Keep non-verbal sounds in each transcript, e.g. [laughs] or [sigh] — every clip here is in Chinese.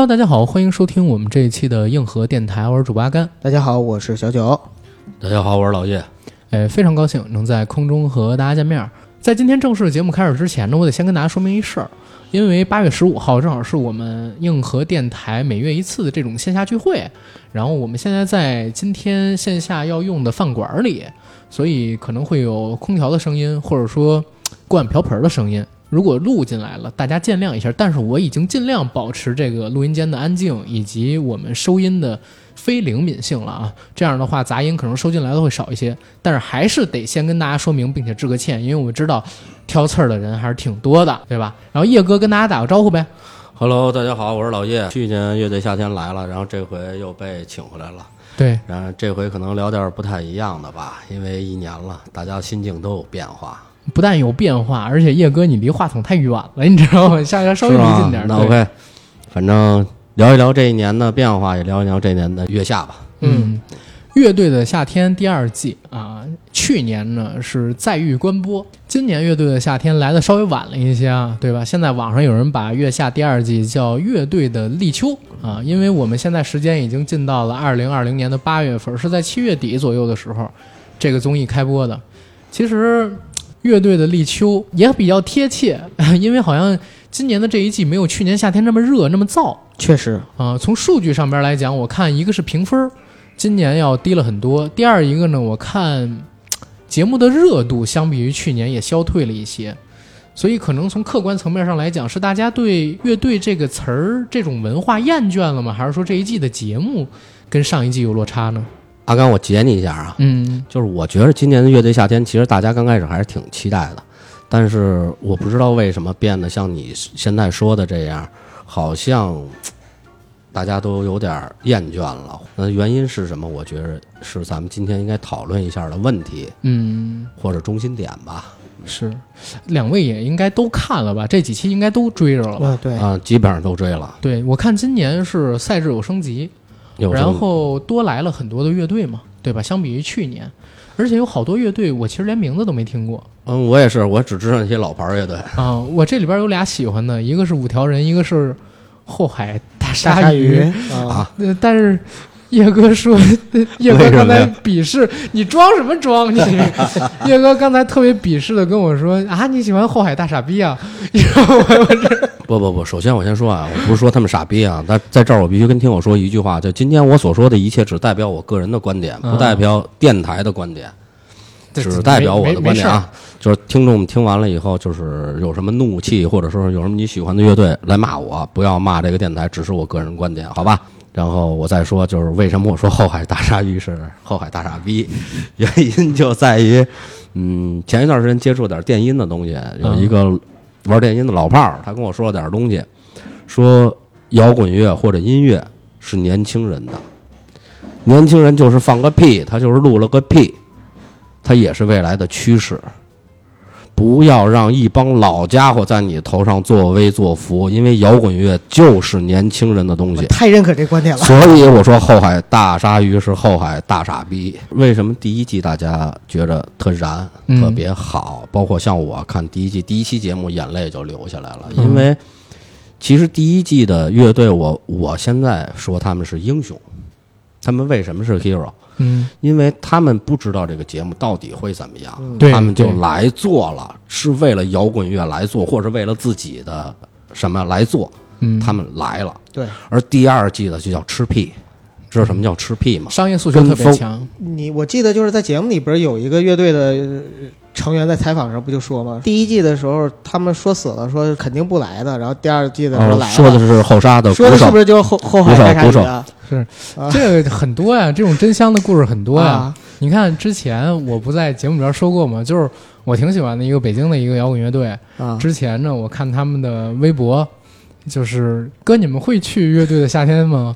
Hello，大家好，欢迎收听我们这一期的硬核电台，我是主播阿甘。大家好，我是小九。大家好，我是老叶。哎，非常高兴能在空中和大家见面。在今天正式的节目开始之前呢，我得先跟大家说明一事儿，因为八月十五号正好是我们硬核电台每月一次的这种线下聚会，然后我们现在在今天线下要用的饭馆里，所以可能会有空调的声音，或者说锅碗瓢盆的声音。如果录进来了，大家见谅一下。但是我已经尽量保持这个录音间的安静以及我们收音的非灵敏性了啊。这样的话，杂音可能收进来的会少一些。但是还是得先跟大家说明，并且致个歉，因为我们知道挑刺儿的人还是挺多的，对吧？[laughs] 然后叶哥跟大家打个招呼呗。Hello，大家好，我是老叶。去年乐队夏天来了，然后这回又被请回来了。对，然后这回可能聊点不太一样的吧，因为一年了，大家心境都有变化。不但有变化，而且叶哥你离话筒太远了，你知道吗？下下稍微离近点儿。那 OK，反正聊一聊这一年的变化，也聊一聊这年的月下吧。嗯，乐队的夏天第二季啊，去年呢是再遇关播，今年乐队的夏天来的稍微晚了一些啊，对吧？现在网上有人把月下第二季叫乐队的立秋啊，因为我们现在时间已经进到了二零二零年的八月份，是在七月底左右的时候，这个综艺开播的。其实乐队的立秋也比较贴切，[laughs] 因为好像今年的这一季没有去年夏天那么热那么燥。确实，啊、从数据上边来讲，我看一个是评分，今年要低了很多；第二一个呢，我看节目的热度相比于去年也消退了一些，所以可能从客观层面上来讲，是大家对乐队这个词儿这种文化厌倦了吗？还是说这一季的节目跟上一季有落差呢？阿甘，我截你一下啊，嗯就是我觉得今年的乐队夏天，其实大家刚开始还是挺期待的，但是我不知道为什么变得像你现在说的这样，好像大家都有点厌倦了。那原因是什么？我觉得是咱们今天应该讨论一下的问题嗯，或者中心点吧。是，两位也应该都看了吧？这几期应该都追着了对，啊，基本上都追了。对，我看今年是赛制有升级，然后多来了很多的乐队嘛，对吧？相比于去年，而且有好多乐队我其实连名字都没听过嗯，我也是，我只知道那些老牌乐队。啊。我这里边有俩喜欢的，一个是五条人，一个是后海大大鲨鲨鱼啊，呃但是叶哥说，[laughs] 叶哥刚才鄙视你装什么装？你 [laughs] 叶哥刚才特别鄙视的跟我说啊，你喜欢后海大傻逼啊？[laughs] 然后我我这不不不，首先我先说啊，我不是说他们傻逼啊，但在这儿我必须跟听我说一句话，就今天我所说的一切只代表我个人的观点，嗯不代表电台的观点，这只代表我的观点啊。就是听众们听完了以后，就是有什么怒气，或者说有什么你喜欢的乐队来骂我，不要骂这个电台，只是我个人观点，好吧？然后我再说，就是为什么我说后海大鲨鱼是后海大傻逼，[laughs] 原因就在于，嗯，前一段时间接触点电音的东西，有一个玩电音的老炮儿，他跟我说了点东西，说摇滚乐或者音乐是年轻人的，年轻人就是放个屁，他就是录了个屁，他也是未来的趋势。不要让一帮老家伙在你头上作威作福，因为摇滚乐就是年轻人的东西。太认可这观点了。所以我说后海大鲨鱼是后海大傻逼。为什么第一季大家觉得特燃、嗯特别好？包括像我看第一季第一期节目，眼泪就流下来了，嗯因为其实第一季的乐队我，我现在说他们是英雄，他们为什么是 hero？嗯，因为他们不知道这个节目到底会怎么样，对他们就来做了，是为了摇滚乐来做，或者是为了自己的什么来做，嗯他们来了。对而第二季的就叫吃屁，知道什么叫吃屁吗？商业诉求特别强。你，我记得就是在节目里边有一个乐队的呃成员在采访时候不就说吗？第一季的时候他们说死了，说肯定不来的，然后第二季的时候哦来了。说的是后杀的说的是不，是就是后后海大鲨鱼啊？是啊这个很多呀，这种真香的故事很多呀。啊你看之前我不在节目里边说过吗？就是我挺喜欢的一个北京的一个摇滚乐队。啊！之前呢，我看他们的微博，就是哥，你们会去乐队的夏天吗？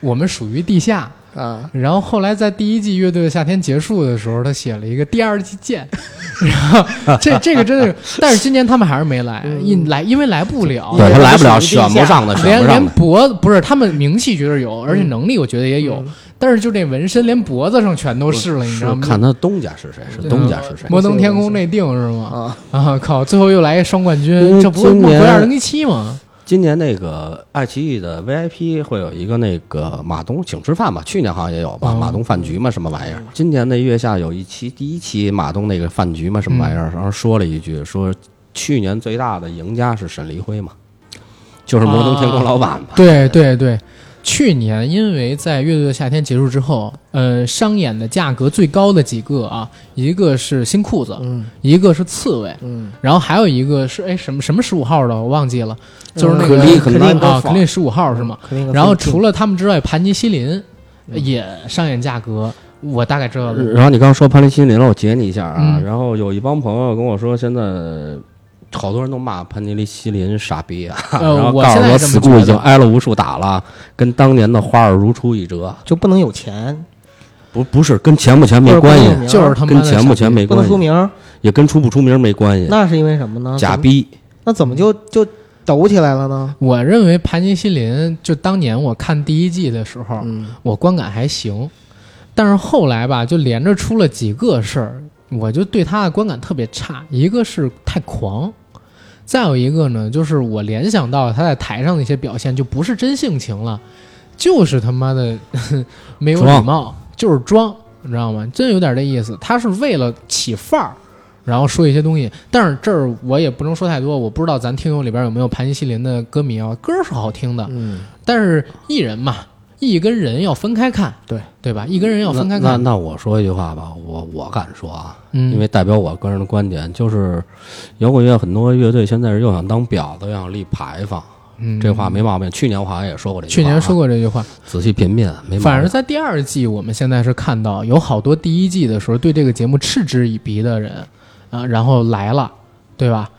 我们属于地下。啊，然后后来在第一季乐队的夏天结束的时候，他写了一个第二季见。[laughs] 然后这这个真的是，但是今年他们还是没来，因来因为来不了。对他来不了，选不上的，选连连。脖子不是他们名气觉得有，而且能力我觉得也有，嗯但是就这纹身连脖子上全都是了，你知道吗？看他东家是谁，是东家是谁。摩登天空内定是吗？啊，啊靠！最后又来一双冠军，这不是今年梦回二零一七吗？今年那个爱奇艺的 VIP 会有一个那个马东请吃饭吧，去年好像也有吧，哦马东饭局嘛，什么玩意儿？今年的月下有一期，第一期马东那个饭局嘛，什么玩意儿？然后说了一句，说去年最大的赢家是沈黎辉嘛，就是摩登天空老板嘛。对对对，去年因为在《乐队的夏天》结束之后，呃，商演的价格最高的几个啊，一个是新裤子，嗯一个是刺猬，嗯，然后还有一个是哎什么什么十五号的我忘记了，就是那个肯定啊，肯定十五号是吗？肯定。然后除了他们之外，盘尼西林也商演价格，我大概知道了。然后你刚说潘尼西林了，我截你一下啊。嗯然后有一帮朋友跟我说，现在好多人都骂潘尼西林傻逼啊，呃 [laughs] 然后告诉我我现在也这么 school 觉得已经挨了无数打了，跟当年的花儿如出一辙。就不能有钱，不不是跟钱不钱没关系就是他妈的跟钱不钱没关系，不能出名，也跟出不出名没关系。那是因为什么呢？假逼，那怎么就就抖起来了呢？我认为盘尼西林就当年我看第一季的时候，嗯，我观感还行，但是后来吧，就连着出了几个事儿，我就对他的观感特别差。一个是太狂，再有一个呢，就是我联想到他在台上的一些表现，就不是真性情了，就是他妈的 [laughs] 没有礼貌，就是装，你知道吗？真有点这意思。他是为了起范儿。然后说一些东西，但是这儿我也不能说太多，我不知道咱听友里边有没有盘尼西林的歌迷啊，歌是好听的，嗯，但是艺人嘛，艺跟人要分开看，对对吧？艺跟人要分开看那，那我说一句话吧，我我敢说啊，嗯，因为代表我个人的观点，就是摇滚乐很多乐队现在是又想当婊子，又想立牌坊，嗯这话没毛病。去年我好像也说过这句话啊，去年说过这句话，仔细品品没毛病。反而在第二季，我们现在是看到有好多第一季的时候对这个节目嗤之以鼻的人啊，然后来了，对吧？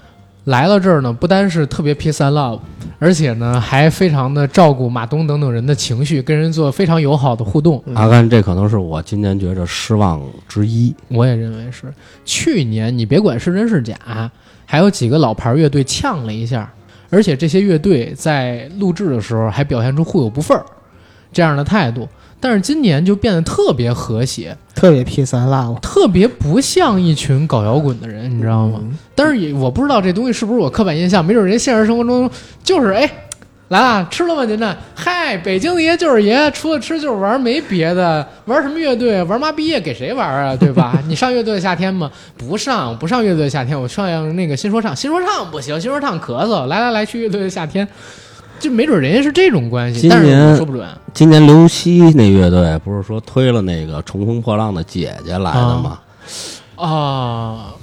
来了这儿呢，不单是特别 peace and love，而且呢还非常的照顾马东等等人的情绪，跟人做非常友好的互动。阿甘，这可能是我今年觉着失望之一。我也认为是。去年你别管是真是假，还有几个老牌乐队呛了一下，而且这些乐队在录制的时候还表现出互有不忿儿这样的态度。但是今年就变得特别和谐，特别 P 三 love，特别不像一群搞摇滚的人，你知道吗？嗯但是也我不知道这东西是不是我刻板印象，没准人现实生活中就是哎，来啦吃了吗您这？嗨，北京的爷就是爷，除了吃就是玩，没别的。玩什么乐队？玩妈毕业给谁玩啊？对吧？[laughs] 你上乐队的夏天吗？不上，不上乐队的夏天，我上那个新说唱，新说唱不行，新说唱咳嗽。来来来，去乐队的夏天，就没准人家是这种关系，今但是我年说不准。今年刘希那乐队不是说推了那个《乘风破浪的姐姐》来的吗？啊，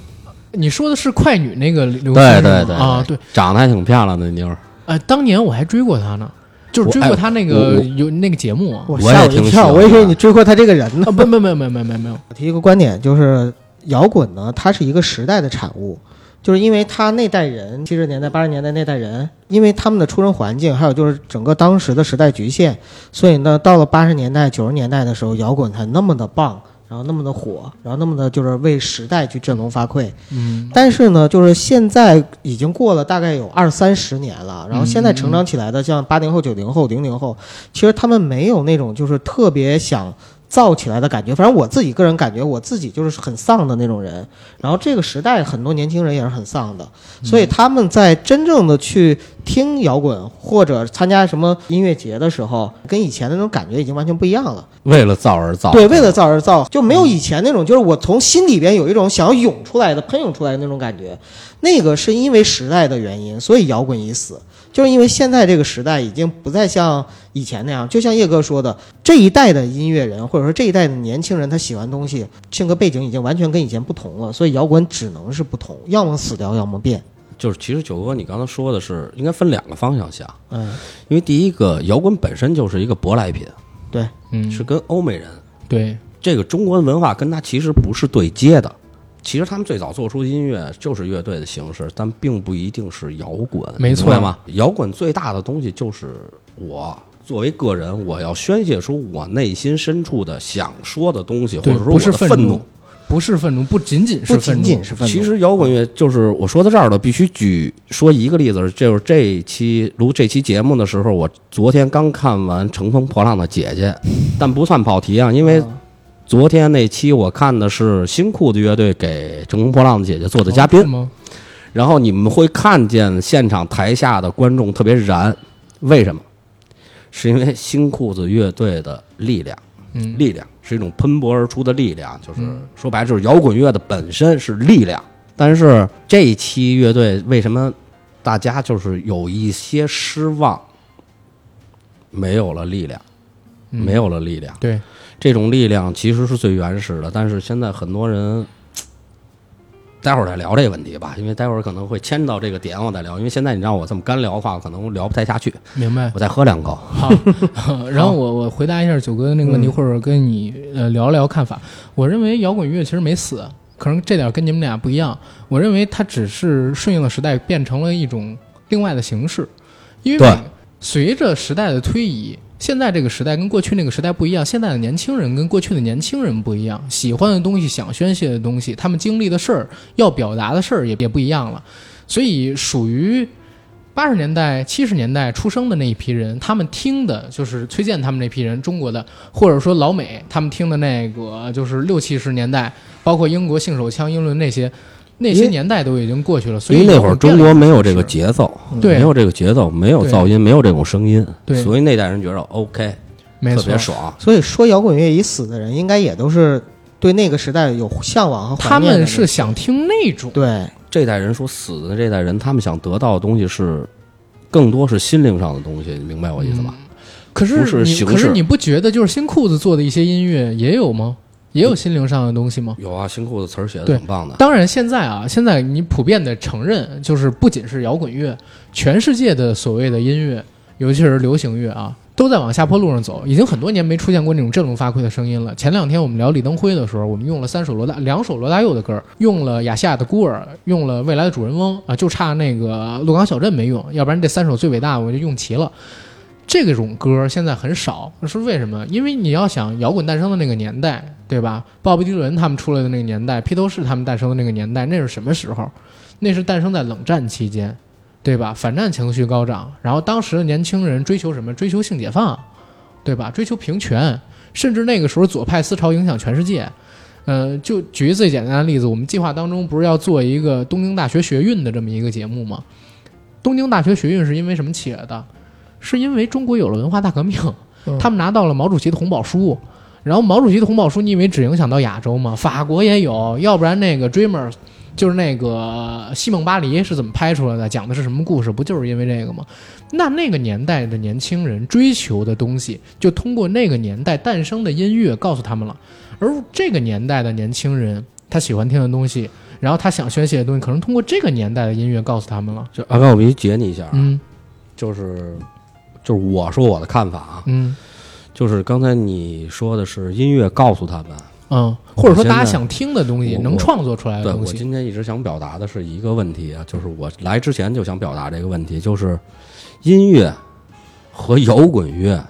你说的是快女那个刘对星是吗对对啊，对，长得还挺漂亮的妞儿。呃，当年我还追过她呢，就是追我哎过她那个我有那个节目啊。我我也吓我一跳，欢我以为你追过她这个人呢。不，不，没有没有没有没有没有没有，我提一个观点，就是摇滚呢，它是一个时代的产物，就是因为他那代人，七十年代、八十年代那代人，因为他们的出生环境，还有就是整个当时的时代局限，所以呢，到了八十年代、九十年代的时候，摇滚才那么的棒，然后那么的火，然后那么的就是为时代去振聋发聩。嗯，但是呢，就是现在已经过了大概有二三十年了，然后现在成长起来的像八零后、九零后、零零后，其实他们没有那种就是特别想造起来的感觉。反正我自己个人感觉，我自己就是很丧的那种人。然后这个时代很多年轻人也是很丧的，所以他们在真正的去听摇滚或者参加什么音乐节的时候，跟以前的那种感觉已经完全不一样了。为了造而造，对，为了造而造，就没有以前那种，就是我从心里边有一种想要涌出来的、喷涌出来的那种感觉。那个是因为时代的原因，所以摇滚已死，就是因为现在这个时代已经不再像以前那样。就像叶哥说的，这一代的音乐人或者说这一代的年轻人，他喜欢东西、性格背景已经完全跟以前不同了，所以摇滚只能是不同，要么死掉，要么变。就是其实九哥，你刚才说的是应该分两个方向想，嗯，因为第一个摇滚本身就是一个舶来品，对，嗯，是跟欧美人对，这个中国文化跟它其实不是对接的。其实他们最早做出音乐就是乐队的形式，但并不一定是摇滚，没错吗？摇滚最大的东西就是我作为个人，我要宣泄出我内心深处的想说的东西，或者说我不是愤怒的愤怒。不是愤怒，不仅仅是不愤怒，仅仅是愤怒。其实摇滚乐就是我说到这儿了，必须举说一个例子，就是这期录这期节目的时候，我昨天刚看完《乘风破浪的姐姐》，但不算跑题啊，因为嗯昨天那期我看的是新裤子乐队给《乘风破浪的姐姐》做的嘉宾？然后你们会看见现场台下的观众特别燃，为什么？是因为新裤子乐队的力量，嗯，力量是一种喷薄而出的力量，就是嗯说白了就是摇滚乐的本身是力量。但是这一期乐队为什么大家就是有一些失望？没有了力量，嗯没有了力量。对，这种力量其实是最原始的，但是现在很多人，[tsk] 待会儿再聊这个问题吧，因为待会儿可能会牵到这个点，我再聊。因为现在你让我这么干聊的话，可能聊不太下去。明白。我再喝两口。好，[laughs] 然后我我回答一下九哥的那个问题，嗯或者跟你呃聊聊看法。我认为摇滚乐其实没死，可能这点跟你们俩不一样。我认为它只是顺应了时代，变成了一种另外的形式。因为随着时代的推移，现在这个时代跟过去那个时代不一样，现在的年轻人跟过去的年轻人不一样，喜欢的东西、想宣泄的东西，他们经历的事儿、要表达的事儿也也不一样了。所以属于八十年代、七十年代出生的那一批人，他们听的就是崔健他们那批人，中国的或者说老美他们听的那个，就是六七十年代，包括英国性手枪、英伦那些那些年代都已经过去了。所以因为那会儿中国没有这个节，奏，对没有这个节奏，没有噪音，没有这种声音，对所以那代人觉得 OK，没错特别。爽。所以说摇滚乐已死的人，应该也都是对那个时代有向往和怀他们是想听那种，对这代人说死的这代人，他们想得到的东西是更多是心灵上的东西，你明白我意思吧？可是不是你可是你不觉得就是新裤子做的一些音乐也有吗？也有心灵上的东西吗？有啊，新裤子词儿写的对挺棒的。当然，现在啊，现在你普遍的承认，就是不仅是摇滚乐，全世界的所谓的音乐，尤其是流行乐啊，都在往下坡路上走。已经很多年没出现过那种振聋发聩的声音了。前两天我们聊李登辉的时候，我们用了三首罗大两首罗大佑的歌，用了亚细亚的孤儿，用了未来的主人翁啊，就差那个鹿港小镇没用，要不然这三首最伟大我就用齐了。这种歌现在很少，是为什么？因为你要想摇滚诞生的那个年代，对吧？鲍勃迪伦他们出来的那个年代，披头士他们诞生的那个年代，那是什么时候？那是诞生在冷战期间，对吧？反战情绪高涨，然后当时的年轻人追求什么？追求性解放，对吧？追求平权，甚至那个时候左派思潮影响全世界。呃，就举一最简单的例子，我们计划当中不是要做一个东京大学学运的这么一个节目吗？东京大学学运是因为什么起来的？是因为中国有了文化大革命，嗯他们拿到了毛主席的红宝书，然后毛主席的红宝书，你以为只影响到亚洲吗？法国也有，要不然那个 Dreamers 就是那个西蒙巴黎是怎么拍出来的？讲的是什么故事？不就是因为这个吗？那那个年代的年轻人追求的东西，就通过那个年代诞生的音乐告诉他们了。而这个年代的年轻人，他喜欢听的东西，然后他想宣泄的东西，可能通过这个年代的音乐告诉他们了。就阿甘，我必须截你一下啊，嗯就是就是我说我的看法啊，嗯就是刚才你说的是音乐告诉他们，嗯，或者说大家想听的东西，能创作出来的对东西。我今天一直想表达的是一个问题啊，就是我来之前就想表达这个问题，就是音乐和摇滚乐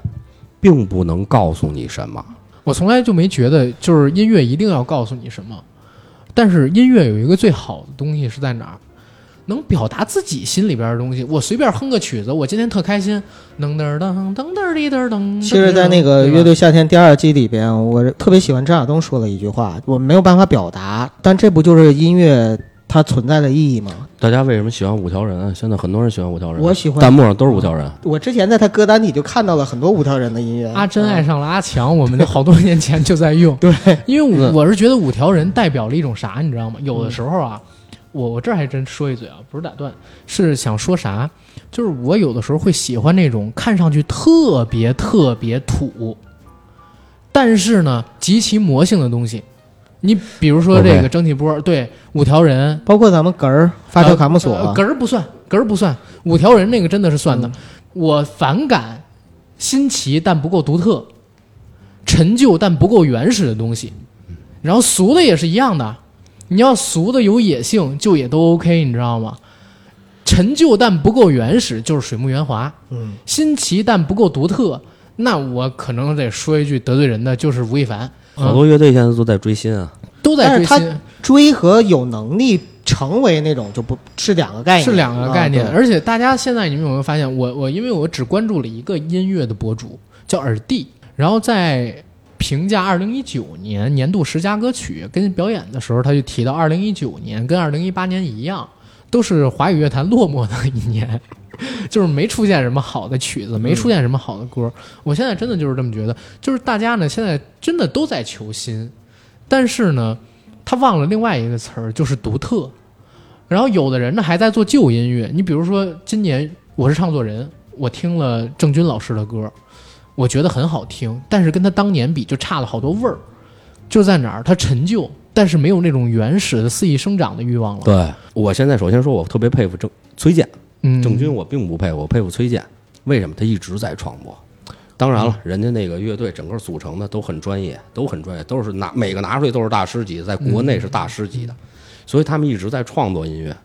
并不能告诉你什么。我从来就没觉得就是音乐一定要告诉你什么，但是音乐有一个最好的东西是在哪儿？能表达自己心里边的东西。我随便哼个曲子，我今天特开心，噔噔噔噔噔滴噔噔。其实，在那个乐队夏天第二季里边，我特别喜欢张亚东说了一句话，我没有办法表达，但这不就是音乐它存在的意义吗？大家为什么喜欢五条人？现在很多人喜欢五条人，我喜欢弹幕上都是五条人。我之前在他歌单里就看到了很多五条人的音乐。阿珍爱上了阿强，我们就好多年前就在用。[laughs] 对，因为我是觉得五条人代表了一种啥，你知道吗？有的时候啊，我我这儿还真说一嘴啊，不是打断，是想说啥，就是我有的时候会喜欢那种看上去特别特别土，但是呢极其魔性的东西。你比如说这个蒸汽波，对五条人，包括咱们哏儿、发条卡姆索，呃哏儿不算，哏儿不算，五条人那个真的是算的。嗯我反感新奇但不够独特，陈旧但不够原始的东西。然后俗的也是一样的，你要俗的有野性，就也都 OK，你知道吗？陈旧但不够原始，就是水木圆滑；嗯，新奇但不够独特，那我可能得说一句得罪人的，就是吴亦凡。好多乐队现在都在追星啊，都在追但是新，追和有能力成为那种就不是两个概念，是两个概念。啊而且大家现在你们有没有发现，我我因为我只关注了一个音乐的博主叫耳帝，然后在评价二零一九年年度十佳歌曲跟表演的时候，他就提到二零一九年跟二零一八年一样，都是华语乐坛落寞的一年，[laughs] 就是没出现什么好的曲子，没出现什么好的歌。我现在真的就是这么觉得，就是大家呢现在真的都在求新，但是呢，他忘了另外一个词儿，就是独特。然后有的人呢还在做旧音乐，你比如说今年我是唱作人，我听了郑钧老师的歌，我觉得很好听，但是跟他当年比就差了好多味儿，就在哪儿，他陈旧，但是没有那种原始的肆意生长的欲望了。对我现在首先说，我特别佩服郑崔健，嗯，郑钧我并不佩服，我佩服崔健。为什么？他一直在创作。当然了，人家那个乐队整个组成的都很专业，都很专业，都是拿每个拿出来都是大师级，在国内是大师级的，所以他们一直在创作音乐。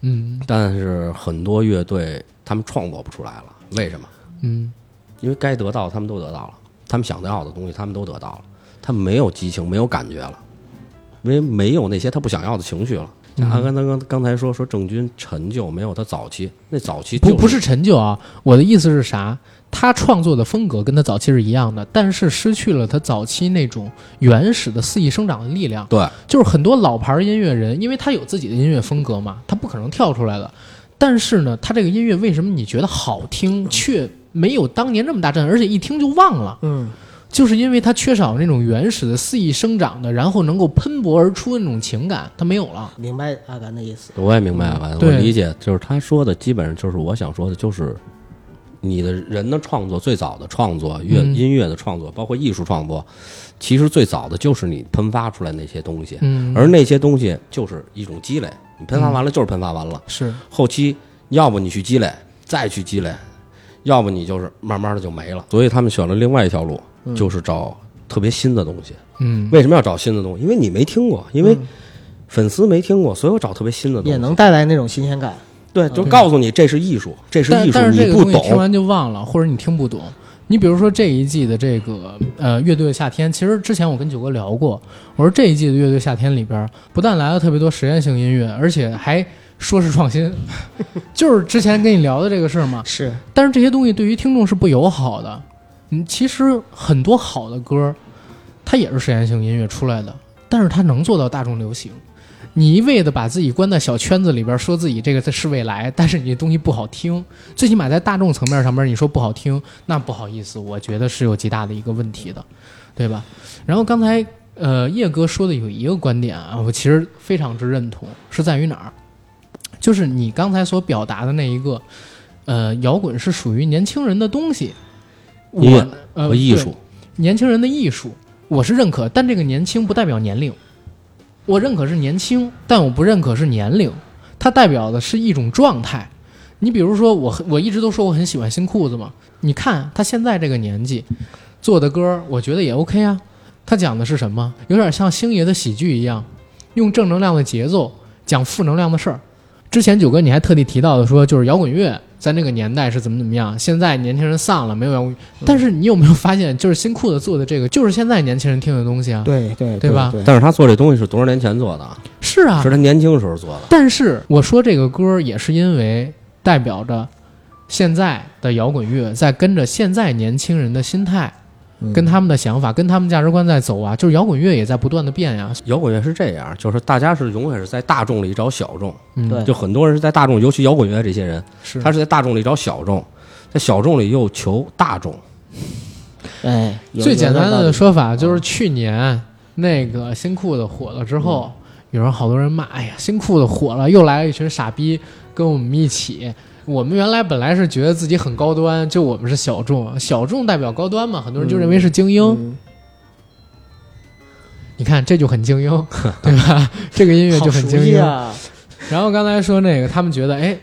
嗯但是很多乐队他们创作不出来了，为什么？嗯因为该得到的他们都得到了，他们想要的东西他们都得到了，他们没有激情，没有感觉了，因为没有那些他不想要的情绪了。像阿甘刚刚刚才说说郑钧陈旧没有他早期，那早期就不不是陈旧啊，我的意思是啥？他创作的风格跟他早期是一样的，但是失去了他早期那种原始的肆意生长的力量。对，就是很多老牌音乐人，因为他有自己的音乐风格嘛，他不可能跳出来的。但是呢，他这个音乐为什么你觉得好听，却没有当年那么大震撼，而且一听就忘了？嗯，就是因为它缺少那种原始的肆意生长的，然后能够喷薄而出的那种情感，它没有了。明白阿甘的意思。我也明白了，我理解，就是他说的基本上就是我想说的，就是你的人的创作，最早的创作，乐嗯。音乐的创作，包括艺术创作，其实最早的就是你喷发出来那些东西，嗯，而那些东西就是一种积累，你喷发完了就是喷发完了，是。后期要不你去积累，再去积累，要不你就是慢慢的就没了。所以他们选了另外一条路，就是找特别新的东西。嗯为什么要找新的东西？因为你没听过，因为粉丝没听过，所以我找特别新的东西。也能带来那种新鲜感。对，就告诉你这是艺术，这是艺术，但但是这你不个东西听。完就忘了，或者你听不懂。你比如说这一季的这个呃乐队的夏天，其实之前我跟九哥聊过，我说这一季的乐队夏天里边，不但来了特别多实验性音乐，而且还说是创新，[laughs] 就是之前跟你聊的这个事儿嘛。是，但是这些东西对于听众是不友好的。嗯，其实很多好的歌，它也是实验性音乐出来的，但是它能做到大众流行。你一味的把自己关在小圈子里边，说自己这个是未来，但是你的东西不好听，最起码在大众层面上面你说不好听，那不好意思，我觉得是有极大的一个问题的，对吧？然后刚才呃叶哥说的有一个观点啊，我其实非常之认同，是在于哪儿？就是你刚才所表达的那一个，呃，摇滚是属于年轻人的东西，我呃和艺术，年轻人的艺术，我是认可，但这个年轻不代表年龄，我认可是年轻，但我不认可是年龄，它代表的是一种状态。你比如说我，我一直都说我很喜欢新裤子嘛，你看他现在这个年纪做的歌，我觉得也 OK 啊。他讲的是什么？有点像星爷的喜剧一样，用正能量的节奏讲负能量的事儿。之前九哥你还特地提到的说，就是摇滚乐在那个年代是怎么怎么样，现在年轻人丧了，没有摇滚乐。但是你有没有发现，就是新裤子做的这个，就是现在年轻人听的东西啊？对对对吧但是他做这东西是多少年前做的啊？是啊，是他年轻时候做的。但是我说这个歌也是因为代表着现在的摇滚乐在跟着现在年轻人的心态，嗯跟他们的想法、跟他们价值观在走啊。就是摇滚乐也在不断的变呀。摇滚乐是这样，就是大家是永远是在大众里找小众，嗯，对就很多人是在大众，尤其摇滚乐这些人，是他是在大众里找小众，在小众里又求大众。哎，最简单的说法就是去年那个新裤子火了之后，有人好多人骂，哎呀，新裤子火了，又来了一群傻逼跟我们一起。我们原来本来是觉得自己很高端，就我们是小众，小众代表高端嘛，很多人就认为是精英。嗯你看这就很精英，[laughs] 对吧？这个音乐就很精英。然后刚才说那个，他们觉得，哎，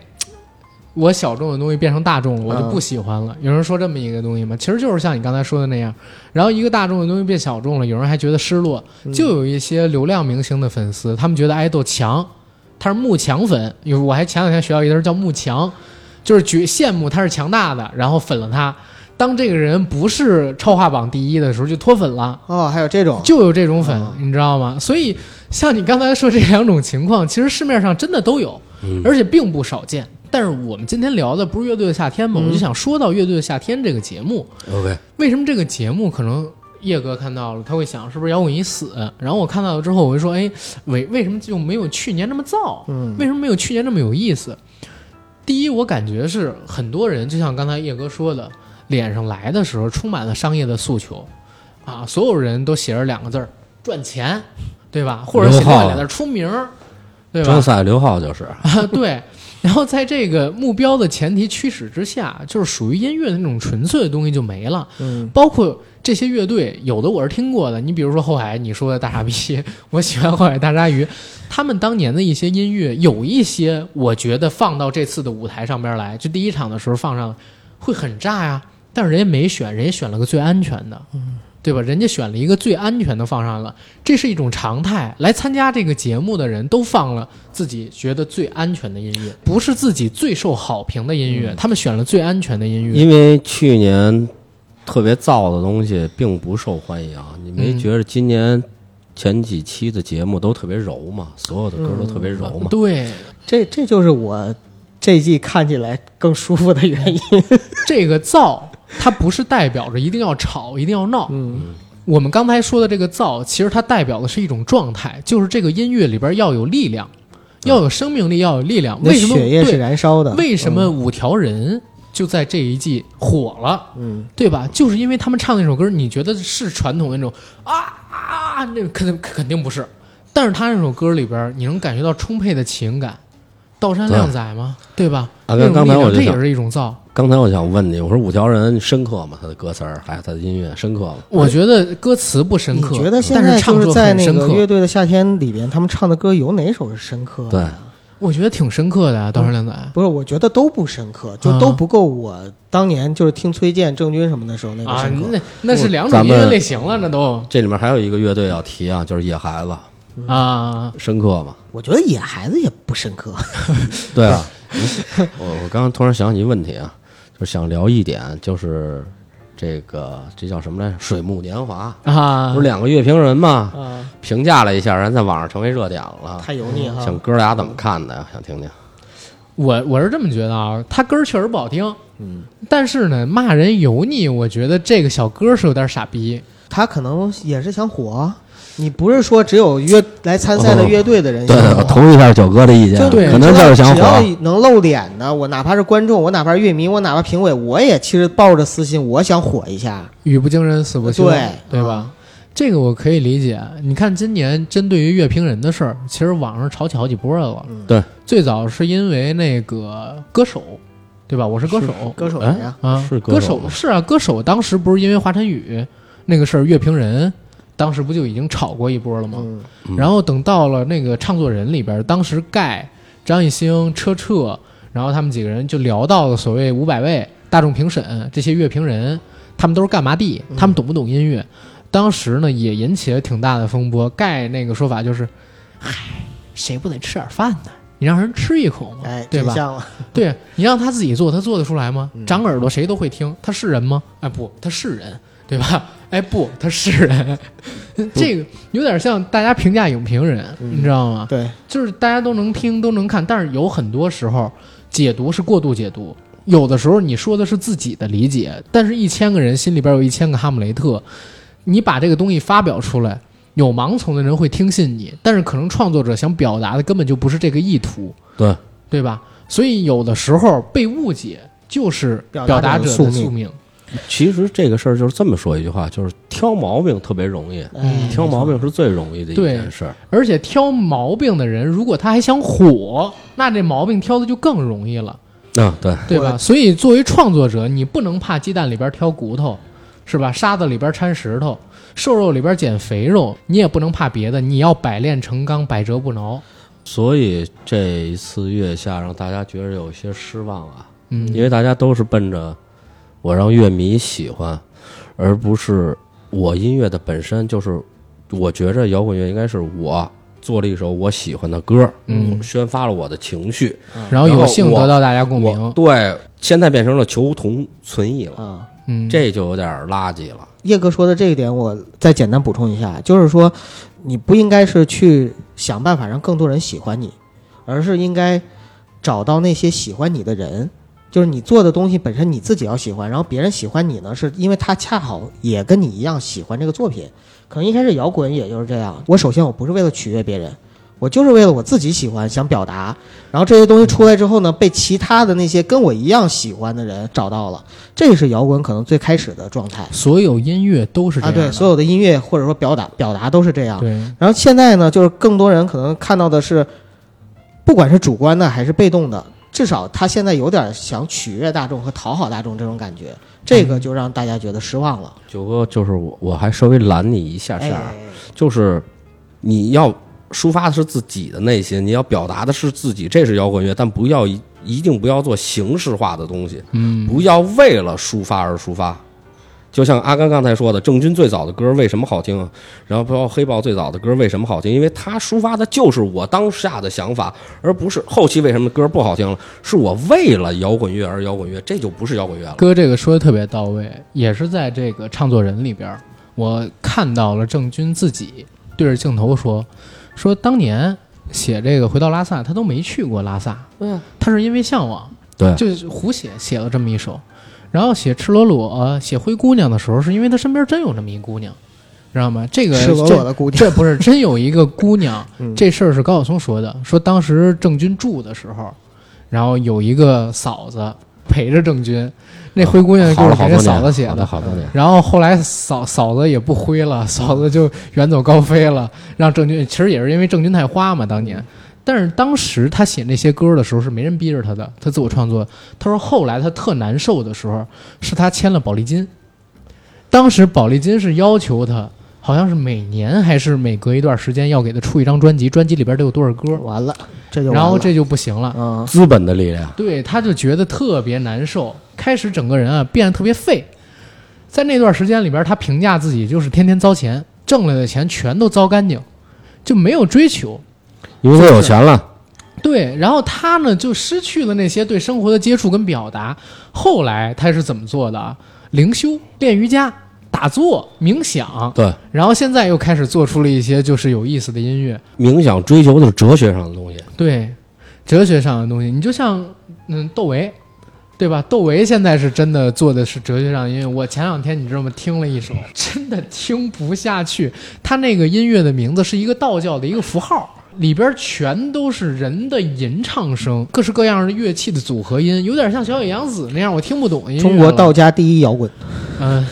我小众的东西变成大众了，我就不喜欢了。有人说这么一个东西吗？其实就是像你刚才说的那样。然后一个大众的东西变小众了，有人还觉得失落。就有一些流量明星的粉丝，他们觉得爱豆强，他是慕强粉。有我还前两天学到一个人叫慕强，就是觉羡慕他是强大的，然后粉了他。当这个人不是超话榜第一的时候，就脱粉了。哦，还有这种，就有这种粉，哦你知道吗？所以像你刚才说这两种情况，其实市面上真的都有，嗯而且并不少见。但是我们今天聊的不是乐队的夏天吗？嗯我就想说到乐队的夏天这个节目，OK，为什么这个节目可能叶哥看到了，他会想是不是摇滚一死？然后我看到了之后，我就说，哎，为为什么就没有去年那么燥？嗯，为什么没有去年那么有意思？第一，我感觉是很多人，就像刚才叶哥说的，脸上来的时候充满了商业的诉求，啊，所有人都写着两个字儿赚钱，对吧？或者写着两个字儿出名，对吧？张赛刘浩就是，啊，[laughs] 对。然后在这个目标的前提驱使之下，就是属于音乐的那种纯粹的东西就没了。嗯，包括这些乐队，有的我是听过的。你比如说后海，你说的大傻逼，[laughs] 我喜欢后海大鲨鱼，他们当年的一些音乐，有一些我觉得放到这次的舞台上边来，就第一场的时候放上，会很炸呀。但是人家没选，人家选了个最安全的，嗯，对吧？人家选了一个最安全的放上了，这是一种常态。来参加这个节目的人都放了自己觉得最安全的音乐，不是自己最受好评的音乐，他们选了最安全的音乐。因为去年特别燥的东西并不受欢迎，你没嗯觉得今年前几期的节目都特别柔吗？所有的歌都特别柔吗？对，这这就是我这季看起来更舒服的原因。[laughs] 这个燥，它不是代表着一定要吵，一定要闹。嗯我们刚才说的这个燥，其实它代表的是一种状态，就是这个音乐里边要有力量，要有生命力，要有力量。为什么？血液是对，燃烧的？为什么五条人就在这一季火了？嗯？对吧？就是因为他们唱那首歌，你觉得是传统的那种啊啊，那肯定肯定不是。但是他那首歌里边，你能感觉到充沛的情感，道山靓仔吗，对吧？啊那种刚才我这也是一种造。刚才我想问你，我说五条人深刻吗？他的歌词儿还有他的音乐深刻吗？我觉得歌词不深刻，你觉得现但在就是唱在那个。乐队的夏天里边，他们唱的歌有哪首是深刻的？对，我觉得挺深刻的啊，道山靓仔。不是，我觉得都不深刻，就啊都不够我当年就是听崔健、郑钧什么的时候那个啊，深刻。那那是两种音乐类型了，那都这里面还有一个乐队要提啊，就是野孩子，啊，深刻吗？我觉得野孩子也不深刻。[laughs] 对啊，嗯我我刚刚突然想起一个问题啊，就是想聊一点，就是这个这叫什么来着？水木年华，啊不是两个乐评人吗？啊，评价了一下，然后在网上成为热点了。太油腻哈。想哥俩怎么看的呀？想听听。我我是这么觉得啊，他歌儿确实不好听，嗯，但是呢，骂人油腻，我觉得这个小哥是有点傻逼。他可能也是想火。你不是说只有乐来参赛的乐队的人对我同意一下九哥的意见，可能就是想只要。能露脸的，我哪怕是观众，我哪怕是乐迷，我哪怕评委，我也其实抱着私心，我想火一下。语不惊人死不休，对对吧？这个我可以理解。你看今年针对于乐评人的事儿，其实网上吵起好几波来了。嗯对，最早是因为那个歌手，对吧？我是歌手，歌手谁呀？啊，是歌歌手是啊，歌手当时不是因为华晨宇那个事儿，乐评人当时不就已经炒过一波了吗？然后等到了那个唱作人里边，当时盖、张艺兴、车澈，然后他们几个人就聊到了所谓五百位大众评审这些乐评人，他们都是干嘛的？他们懂不懂音乐？当时呢也引起了挺大的风波。盖那个说法就是，嗨，谁不得吃点饭呢？你让人吃一口嘛，哎，对吧？对你让他自己做，他做得出来吗？嗯长耳朵谁都会听，他是人吗？哎不，他是人，对吧？哎不，他是人，这个有点像大家评价影评人，嗯你知道吗？对，就是大家都能听都能看，但是有很多时候解读是过度解读，有的时候你说的是自己的理解，但是一千个人心里边有一千个哈姆雷特，你把这个东西发表出来，有盲从的人会听信你，但是可能创作者想表达的根本就不是这个意图，对，对吧？所以有的时候被误解就是表表达者的宿命。其实这个事儿就是这么说一句话，就是挑毛病特别容易，嗯挑毛病是最容易的一件事儿。而且挑毛病的人，如果他还想火，那这毛病挑的就更容易了。嗯，对，对吧？所以作为创作者，你不能怕鸡蛋里边挑骨头，是吧？沙子里边掺石头，瘦肉里边捡肥肉，你也不能怕别的，你要百炼成钢，百折不挠。所以这一次月下让大家觉得有些失望啊，嗯，因为大家都是奔着我让乐迷喜欢，而不是我音乐的本身就是，我觉着摇滚乐应该是我做了一首我喜欢的歌，嗯宣发了我的情绪，然后有幸得到大家共鸣。对，现在变成了求同存异了，啊。嗯，这就有点垃圾了。叶哥说的这一点，我再简单补充一下，就是说，你不应该是去想办法让更多人喜欢你，而是应该找到那些喜欢你的人，就是你做的东西本身你自己要喜欢，然后别人喜欢你呢，是因为他恰好也跟你一样喜欢这个作品。可能一开始摇滚也就是这样，我首先我不是为了取悦别人，我就是为了我自己喜欢想表达，然后这些东西出来之后呢，被其他的那些跟我一样喜欢的人找到了，这是摇滚可能最开始的状态所有音乐都是这啊。样的。对，所有的音乐或者说表达表达都是这样。对然后现在呢，就是更多人可能看到的是，不管是主观的还是被动的，至少他现在有点想取悦大众和讨好大众这种感觉，这个就让大家觉得失望了。九哥，就是我我还稍微拦你一下哎下，就是你要抒发的是自己的内心，你要表达的是自己，这是摇滚乐，但不要一一定不要做形式化的东西，嗯，不要为了抒发而抒发。就像阿甘刚才说的，郑钧最早的歌为什么好听？然后包括黑豹最早的歌为什么好听？因为他抒发的就是我当下的想法，而不是后期为什么歌不好听了，是我为了摇滚乐而摇滚乐，这就不是摇滚乐了。哥这个说的特别到位，也是在这个唱作人里边儿，我看到了郑钧自己对着镜头说，说当年写这个《回到拉萨》，他都没去过拉萨，嗯，他是因为向往，对就是胡写写了这么一首，然后写《赤裸裸》呃写《灰姑娘》的时候，是因为他身边真有这么一姑娘，知道吗？这个赤裸裸的姑娘，这不是真有一个姑娘，[laughs] 嗯这事儿是高晓松说的，说当时郑钧住的时候，然后有一个嫂子陪着郑钧，那灰姑娘就是给人好了好多年，好的嫂子写的。好多年。然后后来嫂嫂子也不灰了，嫂子就远走高飞了，让郑钧其实也是因为郑钧太花嘛，当年。但是当时他写那些歌的时候是没人逼着他的，他自我创作。他说后来他特难受的时候，是他签了宝丽金，当时宝丽金是要求他，好像是每年还是每隔一段时间要给他出一张专辑，专辑里边得有多少歌，完了，这就然后这就不行了。嗯，资本的力量，对，他就觉得特别难受，开始整个人啊变得特别废。在那段时间里边，他评价自己就是天天糟钱，挣来的钱全都糟干净，就没有追求。因为他有钱了，对，然后他呢就失去了那些对生活的接触跟表达。后来他是怎么做的啊？灵修、练瑜伽、打坐、冥想，对，然后现在又开始做出了一些就是有意思的音乐。冥想追求的是哲学上的东西。对，哲学上的东西，你就像嗯窦唯，对吧？窦唯现在是真的做的是哲学上的音乐。我前两天你知道吗？听了一首，真的听不下去。他那个音乐的名字是一个道教的一个符号。里边全都是人的吟唱声，各式各样的乐器的组合音，有点像小野洋子那样，我听不懂的音乐。中国道家第一摇滚，嗯、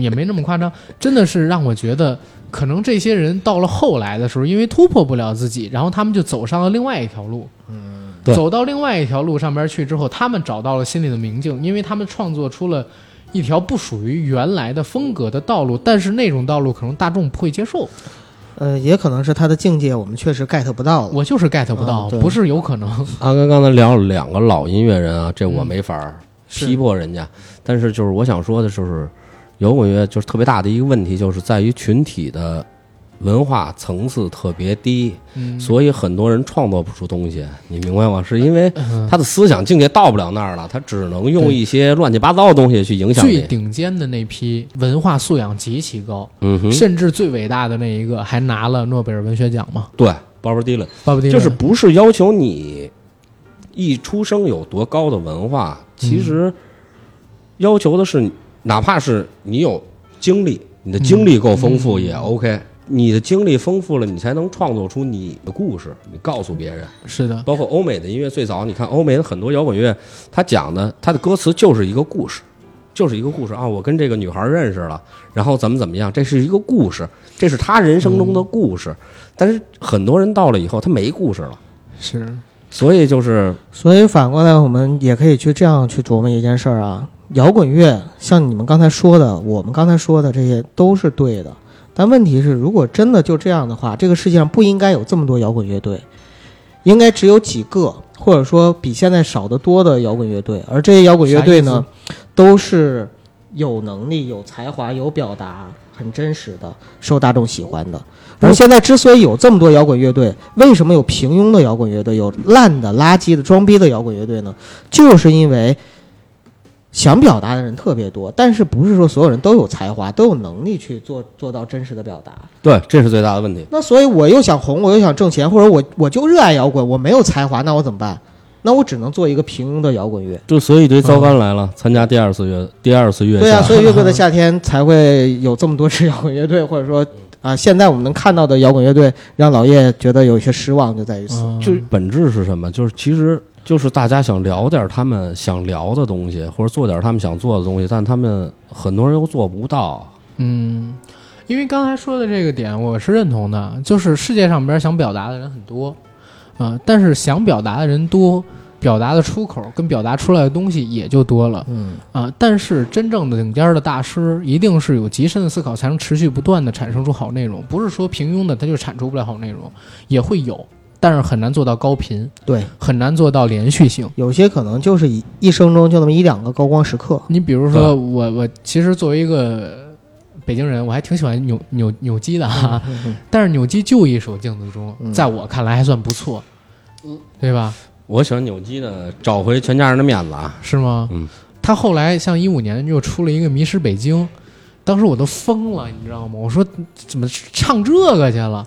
也没那么夸张，真的是让我觉得，可能这些人到了后来的时候，因为突破不了自己，然后他们就走上了另外一条路。嗯，走到另外一条路上边去之后，他们找到了心里的明镜，因为他们创作出了一条不属于原来的风格的道路，但是那种道路可能大众不会接受。呃，也可能是他的境界我们确实 get 不到了。我就是 get 不到，嗯不是有可能。阿根刚才聊了两个老音乐人啊，这我嗯没法儿批驳人家，但是就是我想说的就是，摇滚乐就是特别大的一个问题，就是在于群体的文化层次特别低，嗯，所以很多人创作不出东西，你明白吗？是因为嗯他的思想境界到不了那儿了，他只能用一些乱七八糟的东西去影响最。顶尖的那批文化素养极其高，甚至最伟大的那一个还拿了诺贝尔文学奖嘛。对，Bob Dylan 巴布迪就是不是要求你一出生有多高的文化，其实要求的是，哪怕是你有经历，你的经历够丰富也 OK。你的经历丰富了，你才能创作出你的故事，你告诉别人。是的，包括欧美的音乐，最早你看欧美的很多摇滚乐，它讲的它的歌词就是一个故事，就是一个故事啊。我跟这个女孩认识了，然后怎么怎么样，这是一个故事，这是他人生中的故事。但是很多人到了以后，他没故事了，是所以就是所以反过来，我们也可以去这样去琢磨一件事儿啊。摇滚乐像你们刚才说的，我们刚才说的这些都是对的，但问题是，如果真的就这样的话，这个世界上不应该有这么多摇滚乐队，应该只有几个，或者说比现在少得多的摇滚乐队。而这些摇滚乐队呢，都是有能力、有才华、有表达、很真实的，受大众喜欢的。而现在之所以有这么多摇滚乐队，为什么有平庸的摇滚乐队，有烂的、垃圾的、装逼的摇滚乐队呢？就是因为想表达的人特别多，但是不是说所有人都有才华、都有能力去做做到真实的表达。对，这是最大的问题。那所以我又想红，我又想挣钱，或者我我就热爱摇滚，我没有才华，那我怎么办？那我只能做一个平庸的摇滚乐。就所以一堆糟干来了，参加第二次乐第二次乐对啊，所以乐队的 [laughs] 夏天才会有这么多支摇滚乐队，或者说啊，现在我们能看到的摇滚乐队，让老叶觉得有一些失望，就在于此。嗯就是本质是什么？就是其实就是大家想聊点他们想聊的东西，或者做点他们想做的东西，但他们很多人又做不到。嗯，因为刚才说的这个点，我是认同的，就是世界上边想表达的人很多，啊、但是想表达的人多，表达的出口跟表达出来的东西也就多了嗯，啊、但是真正的顶尖的大师，一定是有极深的思考，才能持续不断的产生出好内容，不是说平庸的他就产出不了好内容，也会有，但是很难做到高频，对，很难做到连续性。有些可能就是一一生中就那么一两个高光时刻。你比如说我，我其实作为一个北京人，我还挺喜欢扭扭扭机的哈、[laughs] 但是扭机就一首《镜子中》，嗯在我看来还算不错，对吧？我喜欢扭机的，找回全家人的面子啊！是吗？嗯。他后来像一五年又出了一个《迷失北京》，当时我都疯了，你知道吗？我说怎么唱这个去了？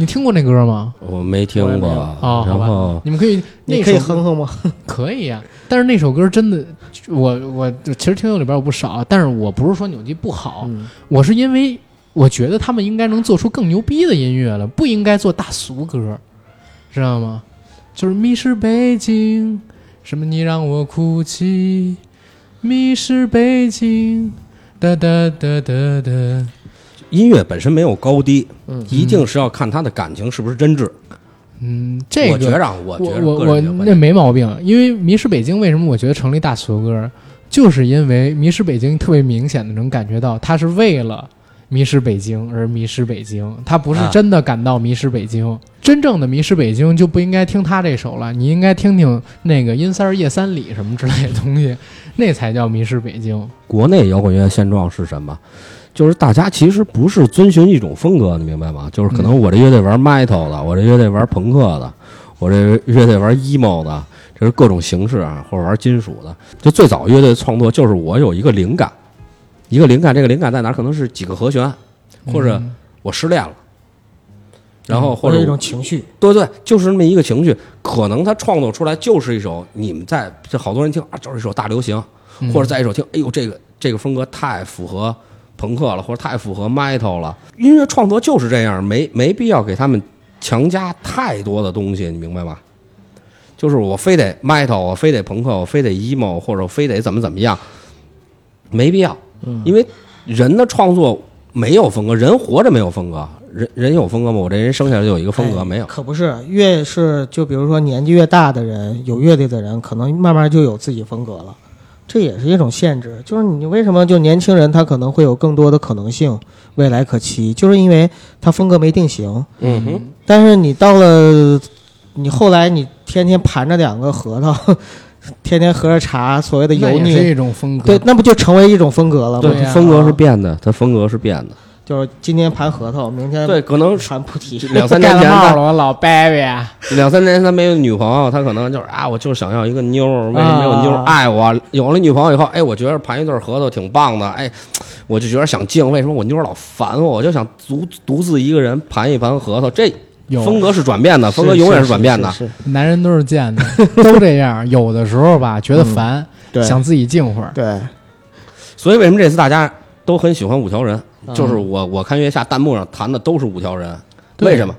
你听过那歌吗？我没听过，我也没有哦，好吧然后，你们可以那你可以首哼哼吗？[laughs] 可以呀、但是那首歌真的，我我其实听友里边有不少，但是我不是说扭机不好，嗯我是因为我觉得他们应该能做出更牛逼的音乐了，不应该做大俗歌，知道吗？就是迷失北京，什么你让我哭泣，迷失北京，哒哒哒哒哒。音乐本身没有高低，嗯一定是要看他的感情是不是真挚。嗯，这个我觉着啊，我觉着我我那没毛病，因为《迷失北京》为什么我觉得成立大俗歌，就是因为《迷失北京》特别明显的能感觉到，他是为了迷失北京而迷失北京，他不是啊真的感到迷失北京。真正的迷失北京就不应该听他这首了，你应该听听那个阴三儿夜三里什么之类的东西，[laughs] 那才叫迷失北京。国内摇滚乐现状是什么？就是大家其实不是遵循一种风格，你明白吗？就是可能我这乐队玩 metal 的，我这乐队玩朋克的，我这乐队玩 emo 的，这是各种形式啊，或者玩金属的。就最早乐队创作就是我有一个灵感，一个灵感，这个灵感在哪儿？可能是几个和弦，或者嗯我失恋了，然后或或者一种情绪。对对，就是那么一个情绪，可能他创作出来就是一首你们在这好多人听啊，就是一首大流行，嗯或者再一首听，哎呦，这个这个风格太符合朋克了，或者太符合 metal 了。音乐创作就是这样，没没必要给他们强加太多的东西，你明白吗？就是我非得 metal，我非得朋克，我非得 emo，或者非得怎么怎么样，没必要，嗯因为人的创作没有风格，人活着没有风格，人人有风格吗？我这人生下来就有一个风格，哎没有。可不是，越是就比如说年纪越大的人，有乐队的人，可能慢慢就有自己风格了，这也是一种限制。就是你为什么就年轻人他可能会有更多的可能性，未来可期，就是因为他风格没定型。嗯哼，但是你到了你后来，你天天盘着两个核桃，天天喝着茶，所谓的油腻，一种风格。对，那不就成为一种风格了吗？对呀风格是变的，他风格是变的。就是今天盘核桃，明天对，可能盘菩提。两三年前他 [laughs] 盖了帽了，我老 baby 啊。两三年前他没有女朋友，他可能就是啊，我就是想要一个妞儿，为什么没有妞爱我？有了女朋友以后，哎，我觉得盘一对核桃挺棒的，哎，我就觉得想静，为什么我妞儿老烦我？我就想独独自一个人盘一盘核桃，这风格是转变的，风格永远是转变的。是是是男人都是贱的，[laughs] 都这样。有的时候吧，觉得烦，对想自己静会儿。对，所以为什么这次大家都很喜欢五条人？嗯。就是我我看月下弹幕上弹的都是五条人，为什么？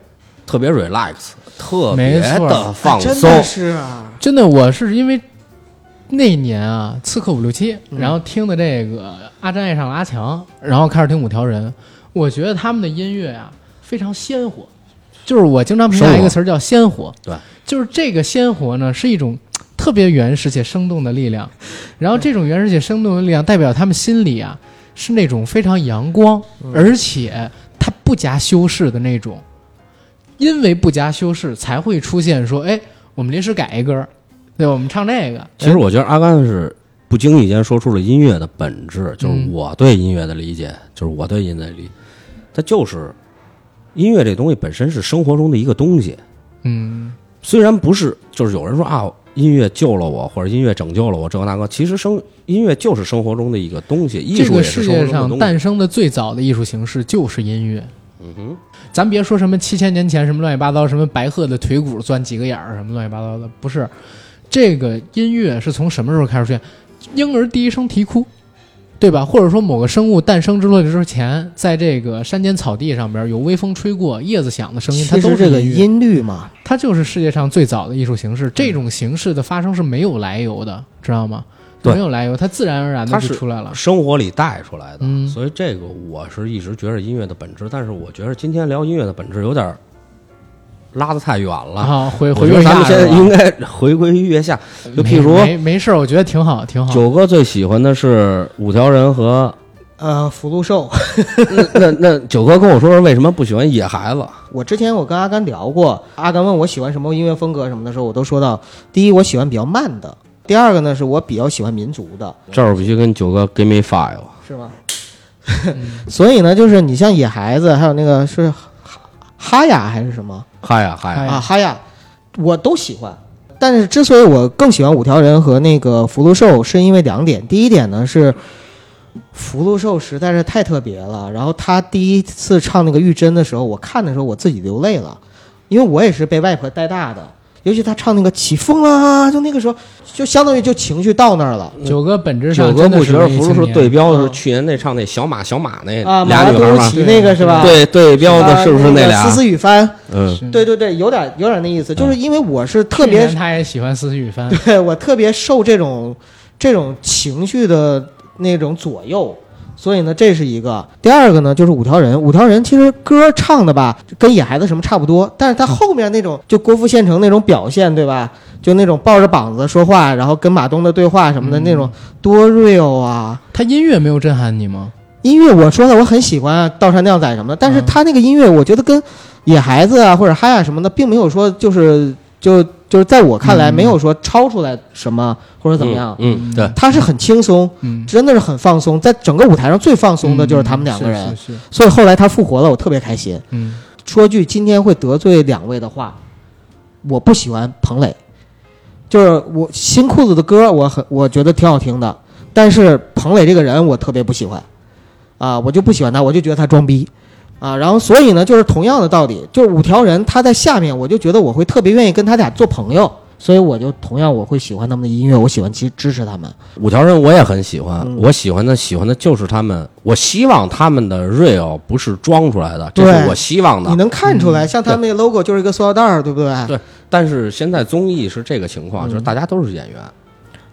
特别 relax，特别的放哎真松。的是啊，真的，我是因为那年啊，《刺客伍六七》，嗯。然后听的这个《阿詹爱上了阿强》，然后开始听五条人，我觉得他们的音乐啊非常鲜活，就是我经常评价一个词儿叫鲜活。对，就是这个鲜活呢是一种特别原始且生动的力量，然后这种原始且生动的力量代表他们心里啊是那种非常阳光，而且它不加修饰的那种。因为不加修饰，才会出现说，哎，我们临时改一歌，对，我们唱这个。其实我觉得阿甘是不经意间说出了音乐的本质，就是嗯我对音乐的理解，就是我对音乐的理解，它就是音乐这东西本身是生活中的一个东西，嗯，虽然不是，就是有人说啊，音乐救了我，或者音乐拯救了我，这个那个，其实生音乐就是生活中的一个东西，艺这个术也是世界上生活中的东西。诞生的最早的艺术形式就是音乐。嗯哼，咱别说什么七千年前什么乱七八糟，什么白鹤的腿骨钻几个眼儿什么乱七八糟的，不是。这个音乐是从什么时候开始出现？婴儿第一声啼哭，对吧？或者说某个生物诞生之类之前，在这个山间草地上边有微风吹过，叶子响的声音，它都是这个音律嘛，它就是世界上最早的艺术形式。这种形式的发生是没有来由的，知道吗？对没有来由，它自然而然的就出来了。生活里带出来的，嗯所以这个我是一直觉得音乐的本质，但是我觉得今天聊音乐的本质有点儿拉得太远了。啊，回回月觉得咱们现在应该回归于月下，就譬如没没没事，我觉得挺好，挺好。九哥最喜欢的是五条人和呃，福禄寿。那那那九哥跟我说说为什么不喜欢野孩子？[laughs] 我之前我跟阿甘聊过，阿甘问我喜欢什么音乐风格什么的时候，我都说到，第一我喜欢比较慢的，第二个呢是我比较喜欢民族的，这儿我必须跟九哥 give me five。是吗？[laughs] 所以呢，就是你像野孩子，还有那个是哈哈雅还是什么哈雅哈雅！啊哈雅，我都喜欢。但是之所以我更喜欢五条人和那个福禄寿，是因为两点。第一点呢是福禄寿实在是太特别了。然后他第一次唱那个玉珍的时候，我看的时候我自己流泪了，因为我也是被外婆带大的。尤其他唱那个起风啊，就那个时候，就相当于就情绪到那儿了。九哥本质上真的哥不觉得是文艺青年福禄寿对标的是嗯去年那唱那小马小马那啊，俩女孩吗？多维奇那个是吧？对对标的啊是不是那俩思？思雨帆，嗯，对对对，有点有点那意思，就是因为我是特别他也喜欢思雨帆，[laughs] 对我特别受这种这种情绪的那种左右，所以呢，这是一个。第二个呢，就是五条人。五条人其实歌唱的吧，跟野孩子什么差不多，但是他后面那种就郭富县城那种表现，对吧？就那种抱着膀子说话，然后跟马东的对话什么的嗯那种，多 real 啊！他音乐没有震撼你吗？音乐我说的，我很喜欢啊，道山靓仔什么的，但是嗯他那个音乐，我觉得跟野孩子啊或者嗨啊什么的，并没有说就是就就是在我看来嗯没有说超出来什么或者怎么样，嗯，嗯对，他是很轻松，嗯，真的是很放松，在整个舞台上最放松的就是他们两个人，是是。所以后来他复活了，我特别开心。嗯，说句今天会得罪两位的话，我不喜欢彭磊，就是我新裤子的歌我很我觉得挺好听的，但是彭磊这个人我特别不喜欢，啊，我就不喜欢他，我就觉得他装逼。啊，然后所以呢，就是同样的道理，就是五条人他在下面，我就觉得我会特别愿意跟他俩做朋友，所以我就同样我会喜欢他们的音乐，我喜欢支支持他们。五条人我也很喜欢，嗯我喜欢的喜欢的就是他们，我希望他们的 real 不是装出来的，这是我希望的你。能看出来，像他们那个 logo 就是一个塑料袋儿，对不对？对但是现在综艺是这个情况，嗯就是大家都是演员。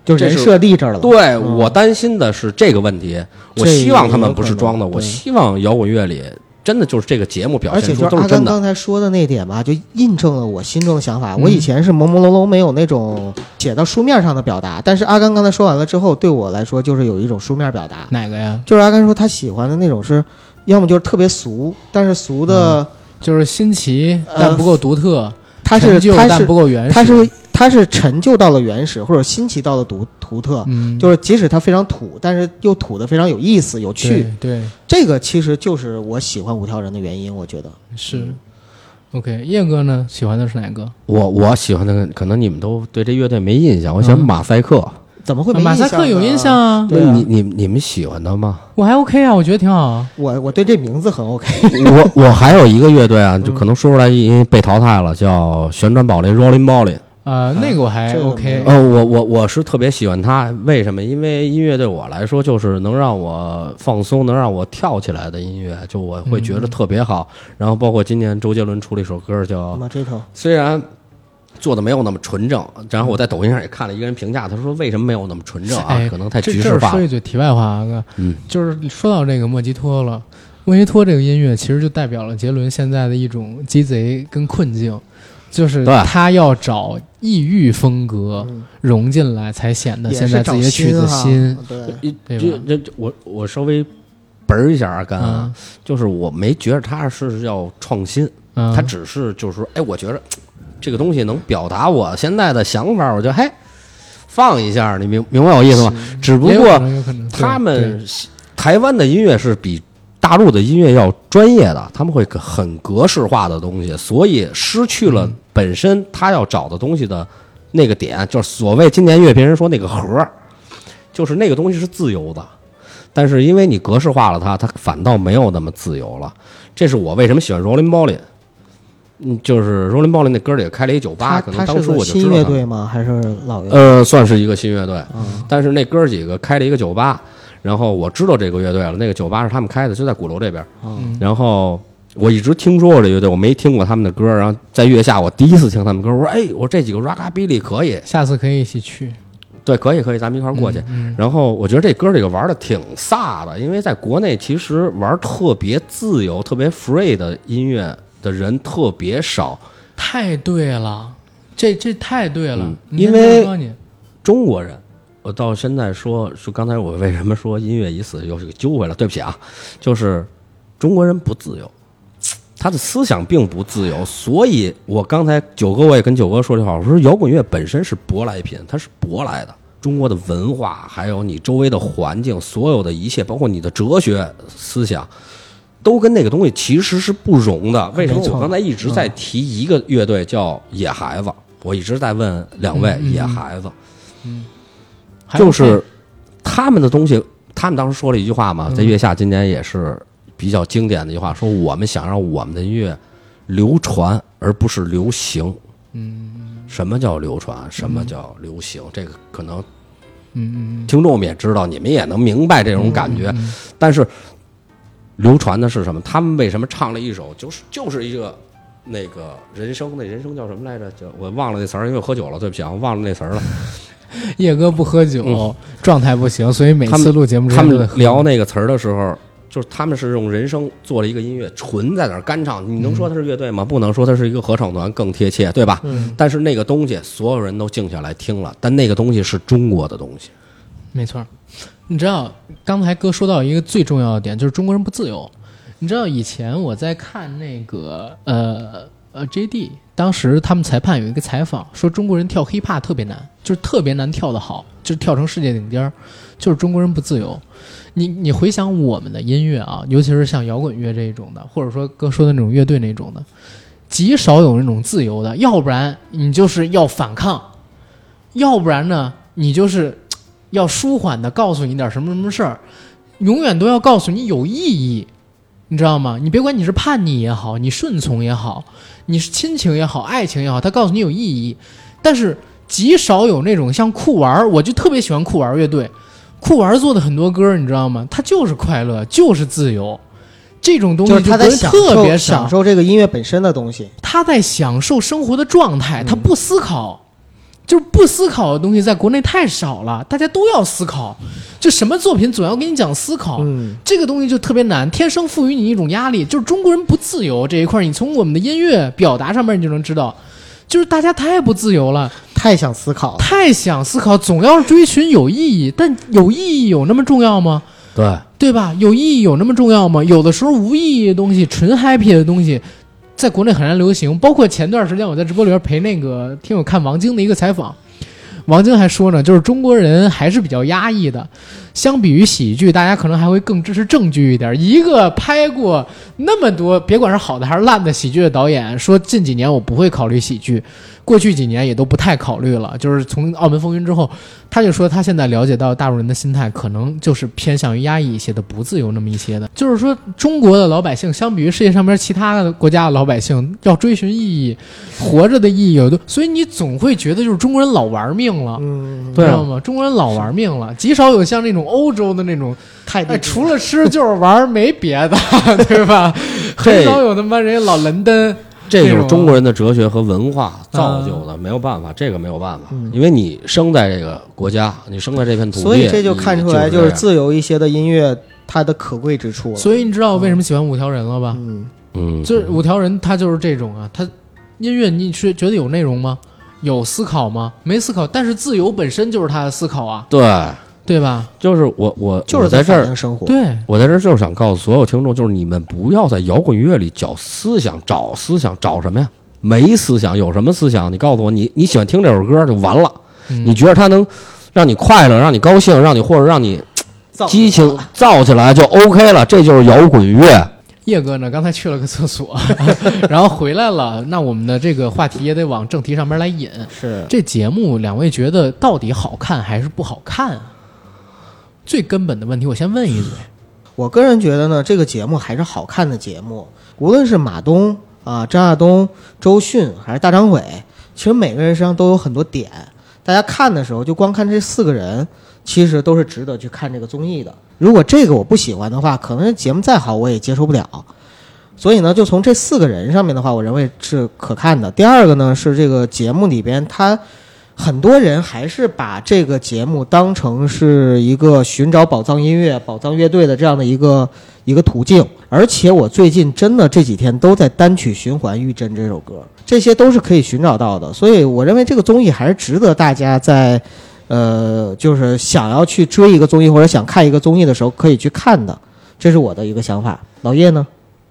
就人这设立这儿了。对、嗯我担心的是这个问题，我希望他们不是装的，我希望摇滚乐里真的就是这个节目表而且现出就是阿甘都是真的。刚才说的那点吧，就印证了我心中的想法。嗯我以前是朦朦胧胧没有那种写到书面上的表达，但是阿甘刚才说完了之后，对我来说就是有一种书面表达。哪个呀？就是阿甘说他喜欢的那种是，要么就是特别俗，但是俗的、就是新奇呃但不够独特，他是陈旧但他是不够原始，他是他是陈旧到了原始，或者新奇到了独独特。嗯，就是即使它非常土，但是又土的非常有意思、有趣。对对这个其实就是我喜欢五条人的原因，我觉得。是。OK，叶哥呢？喜欢的是哪个？我我喜欢的，可能你们都对这乐队没印象，我喜欢嗯马赛克。怎么会没马赛印象呢克有印象啊，对啊你你你们喜欢他吗？我还 OK 啊，我觉得挺好啊。我我对这名字很 OK。[laughs] 我我还有一个乐队啊，就可能说出来因为被淘汰了，叫旋转宝林 （Rolling Ballin）。呃，那个我还 OK，呃，我我我是特别喜欢它，为什么？因为音乐对我来说就是能让我放松，能让我跳起来的音乐，就我会觉得特别好。然后包括今年周杰伦出了一首歌叫马这头，虽然做的没有那么纯正，然后我在抖音上也看了一个人评价，他说为什么没有那么纯正啊？哎可能太局势化。说一句题外话啊，哥，嗯，就是说到这个莫吉托了，莫吉托这个音乐其实就代表了杰伦现在的一种鸡贼跟困境，就是对。他要找异域风格嗯。融进来，才显得现在自己的曲子新。对，对吧这这这我我稍微嘣儿一下啊，干就是我没觉得他是要创新，嗯，他只是就是说，哎，我觉得这个东西能表达我现在的想法，我就嘿放一下，你明明白我意思吗？只不过他们台湾的音乐是比大陆的音乐要专业的，他们会很格式化的东西，所以失去了本身他要找的东西的那个点，就是所谓今年乐评人说那个核儿，就是那个东西是自由的。但是因为你格式化了它，它反倒没有那么自由了。这是我为什么喜欢 Rolling Ballin。嗯，就是 Rolling Ball 那哥儿几个开了一酒吧，他可能当初我就知道他们。队吗？还是老乐队？呃，算是一个新乐队，嗯但是那哥儿几个开了一个酒吧，然后我知道这个乐队了，那个酒吧是他们开的，就在鼓楼这边。嗯然后我一直听说过这乐队，我没听过他们的歌。然后在月下，我第一次听他们歌，我说：“哎，我说这几个 Rockabilly 可以，下次可以一起去对，可以，可以，咱们一块儿过去。嗯然后我觉得这歌这个玩的挺飒的，因为在国内其实玩特别自由、特别 free 的音乐的人特别少。太对了，这这太对了，嗯因为中国人，我到现在说说刚才我为什么说音乐已死，又是揪回来，对不起啊，就是中国人不自由，他的思想并不自由，所以我刚才九哥我也跟九哥说这话，我说摇滚乐本身是舶来品，它是舶来的。中国的文化，还有你周围的环境，所有的一切，包括你的哲学思想，都跟那个东西其实是不容的。为什么我刚才一直在提一个乐队叫野孩子？我一直在问两位嗯嗯嗯野孩子，还有就是他们的东西，他们当时说了一句话嘛，嗯在月下今年也是比较经典的一句话，说我们想让我们的音乐流传，而不是流行。嗯什么叫流传？什么叫流行？这个可能嗯嗯听众们也知道，你们也能明白这种感觉。嗯但是流传的是什么？他们为什么唱了一首就是就是一个那个人生？那人生叫什么来着？叫我忘了那词儿，因为喝酒了，对不起啊，我忘了那词儿了。[laughs] 叶哥不喝酒，嗯状态不行，所以每次录节目他们聊那个词儿的时候，就是他们是用人声做了一个音乐，纯在那儿干唱。你能说它是乐队吗？不能说它是一个合唱团，更贴切，对吧？嗯，但是那个东西，所有人都静下来听了，但那个东西是中国的东西。没错，你知道刚才哥说到一个最重要的点，就是中国人不自由。你知道以前我在看那个呃呃 JD，当时他们裁判有一个采访，说中国人跳 hiphop 特别难，就是特别难跳得好，就是跳成世界顶尖儿，就是中国人不自由。你你回想我们的音乐啊，尤其是像摇滚乐这一种的，或者说哥说的那种乐队那种的，极少有那种自由的，要不然你就是要反抗，要不然呢你就是要舒缓的告诉你点什么什么事儿，永远都要告诉你有意义，你知道吗？你别管你是叛逆也好，你顺从也好，你是亲情也好，爱情也好，他告诉你有意义。但是极少有那种像酷玩儿，我就特别喜欢酷玩儿乐队，酷玩儿做的很多歌，你知道吗？他就是快乐，就是自由。这种东西就是他在享特别享，受这个音乐本身的东西。他在享受生活的状态，他不思考，就是不思考的东西，在国内太少了，大家都要思考，就什么作品总要跟你讲思考，嗯，这个东西就特别难，天生赋予你一种压力，就是中国人不自由这一块儿，你从我们的音乐表达上面你就能知道，就是大家太不自由了，太想思考。太想思考，总要追寻有意义，但有意义有那么重要吗？对，对吧？有意义有那么重要吗？有的时候无意义的东西，纯 happy 的东西，在国内很难流行。包括前段时间我在直播里边陪那个听友看王晶的一个采访，王晶还说呢，就是中国人还是比较压抑的，相比于喜剧，大家可能还会更支持正剧一点。一个拍过那么多，别管是好的还是烂的喜剧的导演，说近几年我不会考虑喜剧，过去几年也都不太考虑了。就是从《澳门风云》之后，他就说他现在了解到大陆人的心态，可能就是偏向于压抑一些的，不自由那么一些的。就是说，中国的老百姓相比于世界上边其他的国家的老百姓，要追寻意义，活着的意义有的，所以你总会觉得就是中国人老玩命了。知道吗？中国人老玩命了，极少有像那种欧洲的那种，哎，太理解除了吃就是玩，没别的，[laughs] 对吧？很少有他妈人家老伦敦，这就是中国人的哲学和文化造就的，没有办法，这个没有办法，因为你生在这个国家，你生在这片土地，所以这就看出来，就是自由一些的音乐它的可贵之处了。所以你知道我为什么喜欢五条人了吧？嗯，嗯，就是五条人，他就是这种啊，他音乐你是觉得有内容吗？有思考吗？没思考，但是自由本身就是他的思考啊，对，对吧？就是我我就是在这儿。生活。对，我在这儿就是想告诉所有听众，就是你们不要在摇滚乐里找思想，找思想，找什么呀？没思想，有什么思想？你告诉我，你你喜欢听这首歌就完了。嗯你觉得它能让你快乐，让你高兴，让你或者让你激情造起来就 OK 了，这就是摇滚乐。叶哥呢，刚才去了个厕所，[laughs] 然后回来了。那我们的这个话题也得往正题上面来引。是这节目两位觉得到底好看还是不好看啊？最根本的问题，我先问一嘴。我个人觉得呢，这个节目还是好看的节目，无论是马东啊、张亚东、周迅还是大张伟，其实每个人身上都有很多点。大家看的时候，就光看这四个人，其实都是值得去看这个综艺的。如果这个我不喜欢的话，可能节目再好我也接受不了。所以呢，就从这四个人上面的话，我认为是可看的。第二个呢，是这个节目里边，他很多人还是把这个节目当成是一个寻找宝藏音乐、宝藏乐队的这样的一个一个途径。而且我最近真的这几天都在单曲循环《玉珍》这首歌，这些都是可以寻找到的。所以我认为这个综艺还是值得大家在，呃，就是想要去追一个综艺或者想看一个综艺的时候可以去看的。这是我的一个想法。老叶呢？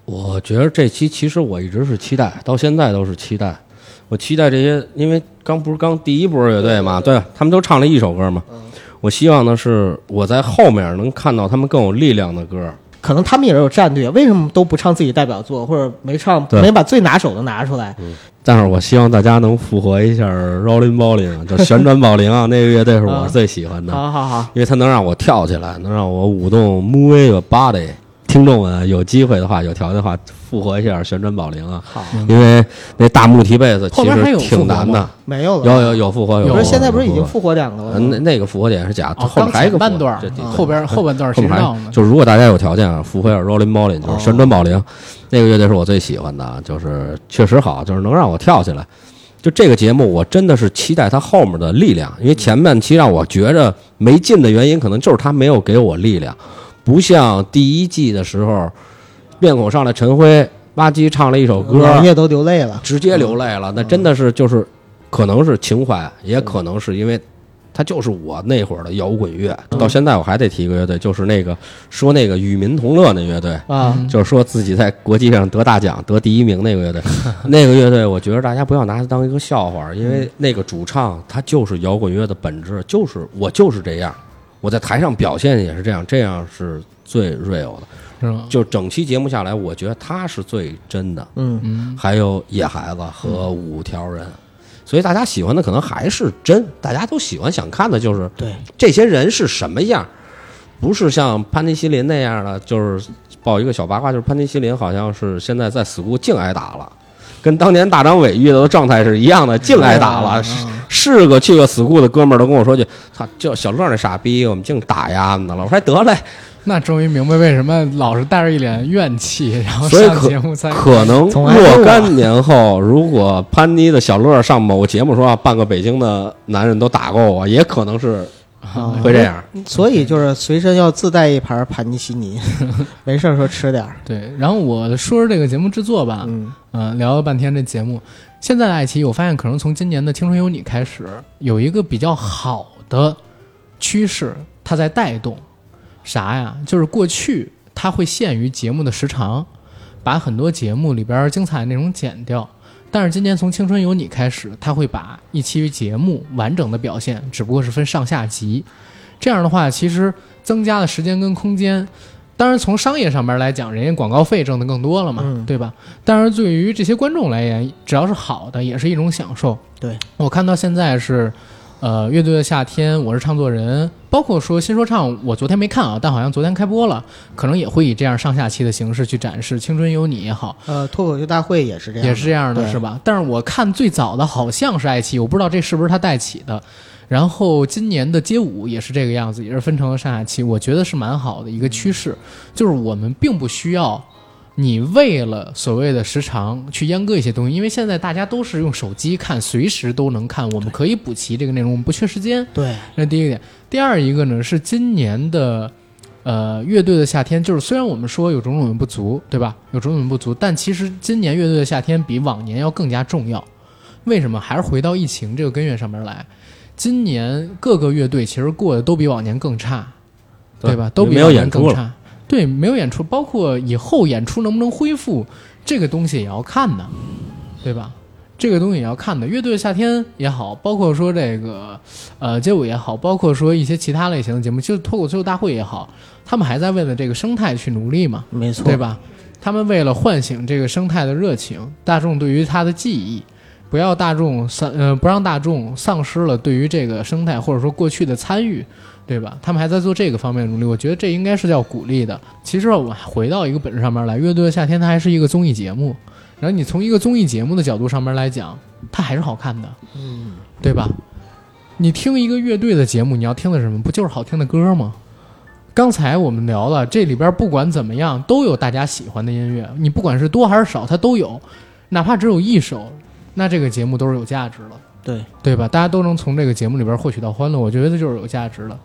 我觉得这期其实我一直是期待，到现在都是期待。我期待这些，因为刚不是刚第一波乐队嘛，对他们都唱了一首歌嘛。我希望的是我在后面能看到他们更有力量的歌。可能他们也是有战略，为什么都不唱自己代表作，或者没唱没把最拿手的拿出来？但是我希望大家能复活一下 Rolling Bolling，就旋转保龄啊，那个乐队是我最喜欢的，好好好，因为它能让我跳起来，能让我舞动 move your body。听众们有机会的话，有条件的话，复活一下旋转保龄啊，好，因为那大木提贝斯其实挺难的。没有了，有有有复活，有有不是复活现在不是已经复活两个了吗？那那个复活点是假后面还有一个半段后边后半段儿后面还谁知道呢？就是如果大家有条件啊，复活一下 Rolling b o l l i n g 就是旋转保龄，那个乐队是我最喜欢的，啊就是确实好，就是能让我跳起来。就这个节目，我真的是期待它后面的力量，因为前半期让我觉着没劲的原因，可能就是它没有给我力量，不像第一季的时候，面孔上来陈辉吧唧唱了一首歌，老叶都流泪了。直接流泪了，那真的是就是，可能是情怀，也可能是因为，它就是我那会儿的摇滚乐。到现在我还得提一个乐队，就是那个说那个与民同乐那乐队，啊，嗯就是说自己在国际上得大奖、得第一名那个乐队。[laughs] 那个乐队，我觉得大家不要拿它当一个笑话，因为那个主唱他就是摇滚乐的本质，就是我就是这样，我在台上表现也是这样，这样是最 real 的。是吗？就整期节目下来，我觉得他是最真的。嗯，嗯，还有野孩子和五条人，所以大家喜欢的可能还是真，大家都喜欢想看的就是对，这些人是什么样，不是像潘尼西林那样的。就是报一个小八卦，就是潘尼西林好像是现在在 school 净挨打了。跟当年大张伟遇到的状态是一样的，净挨打了。是是个去过 school 的哥们儿都跟我说句：“操，就小乐那傻逼，我们净打丫子了。”我说：“得嘞，那终于明白为什么老是带着一脸怨气，然后上节目才可能若干年后，如果潘妮的小乐上某个节目说啊，半个北京的男人都打过我，也可能是啊会这样。所以就是随身要自带一盘盘尼西尼，没事儿说吃点儿。对。然后我说说这个节目制作吧，嗯，嗯、聊了半天这节目，现在的爱奇艺，我发现可能从今年的《青春有你》开始，有一个比较好的趋势，它在带动啥呀？就是过去它会限于节目的时长，把很多节目里边精彩内容剪掉。但是今年从《青春有你》开始，他会把一期节目完整的表现，只不过是分上下集。这样的话，其实增加了时间跟空间。当然，从商业上边来讲，人家广告费挣得更多了嘛，嗯对吧？但是对于这些观众来言，只要是好的，也是一种享受。对我看到现在是，呃，乐队的夏天，我是唱作人，包括说新说唱，我昨天没看啊，但好像昨天开播了，可能也会以这样上下期的形式去展示《青春有你》也好，呃，脱口秀大会也是这样，也是这样的，是吧？但是我看最早的好像是爱奇艺，我不知道这是不是他带起的。然后今年的街舞也是这个样子，也是分成了上下期，我觉得是蛮好的一个趋势，就是我们并不需要你为了所谓的时长去阉割一些东西，因为现在大家都是用手机看，随时都能看，我们可以补齐这个内容，我们不缺时间。对，这是第一个点。第二一个呢是今年的，呃，乐队的夏天，就是虽然我们说有种种的不足，对吧？有种种的不足，但其实今年乐队的夏天比往年要更加重要。为什么？还是回到疫情这个根源上面来。今年各个乐队其实过得都比往年更差，对吧？都比没有往年演出了更差。对，没有演出，包括以后演出能不能恢复，这个东西也要看的，对吧？这个东西也要看的。乐队的夏天也好，包括说这个呃街舞也好，包括说一些其他类型的节目，就是脱口秀大会也好，他们还在为了这个生态去努力嘛，没错，对？吧？他们为了唤醒这个生态的热情，大众对于它的记忆，不要大众丧呃不让大众丧失了对于这个生态或者说过去的参与，对吧？他们还在做这个方面的努力，我觉得这应该是叫鼓励的。其实我们回到一个本质上面来，乐队的夏天它还是一个综艺节目。然后你从一个综艺节目的角度上面来讲，它还是好看的，嗯，对吧？你听一个乐队的节目，你要听的什么？不就是好听的歌吗？刚才我们聊了，这里边不管怎么样，都有大家喜欢的音乐，你不管是多还是少，它都有，哪怕只有一首，那这个节目都是有价值的。对，对吧？大家都能从这个节目里边获取到欢乐，我觉得就是有价值的，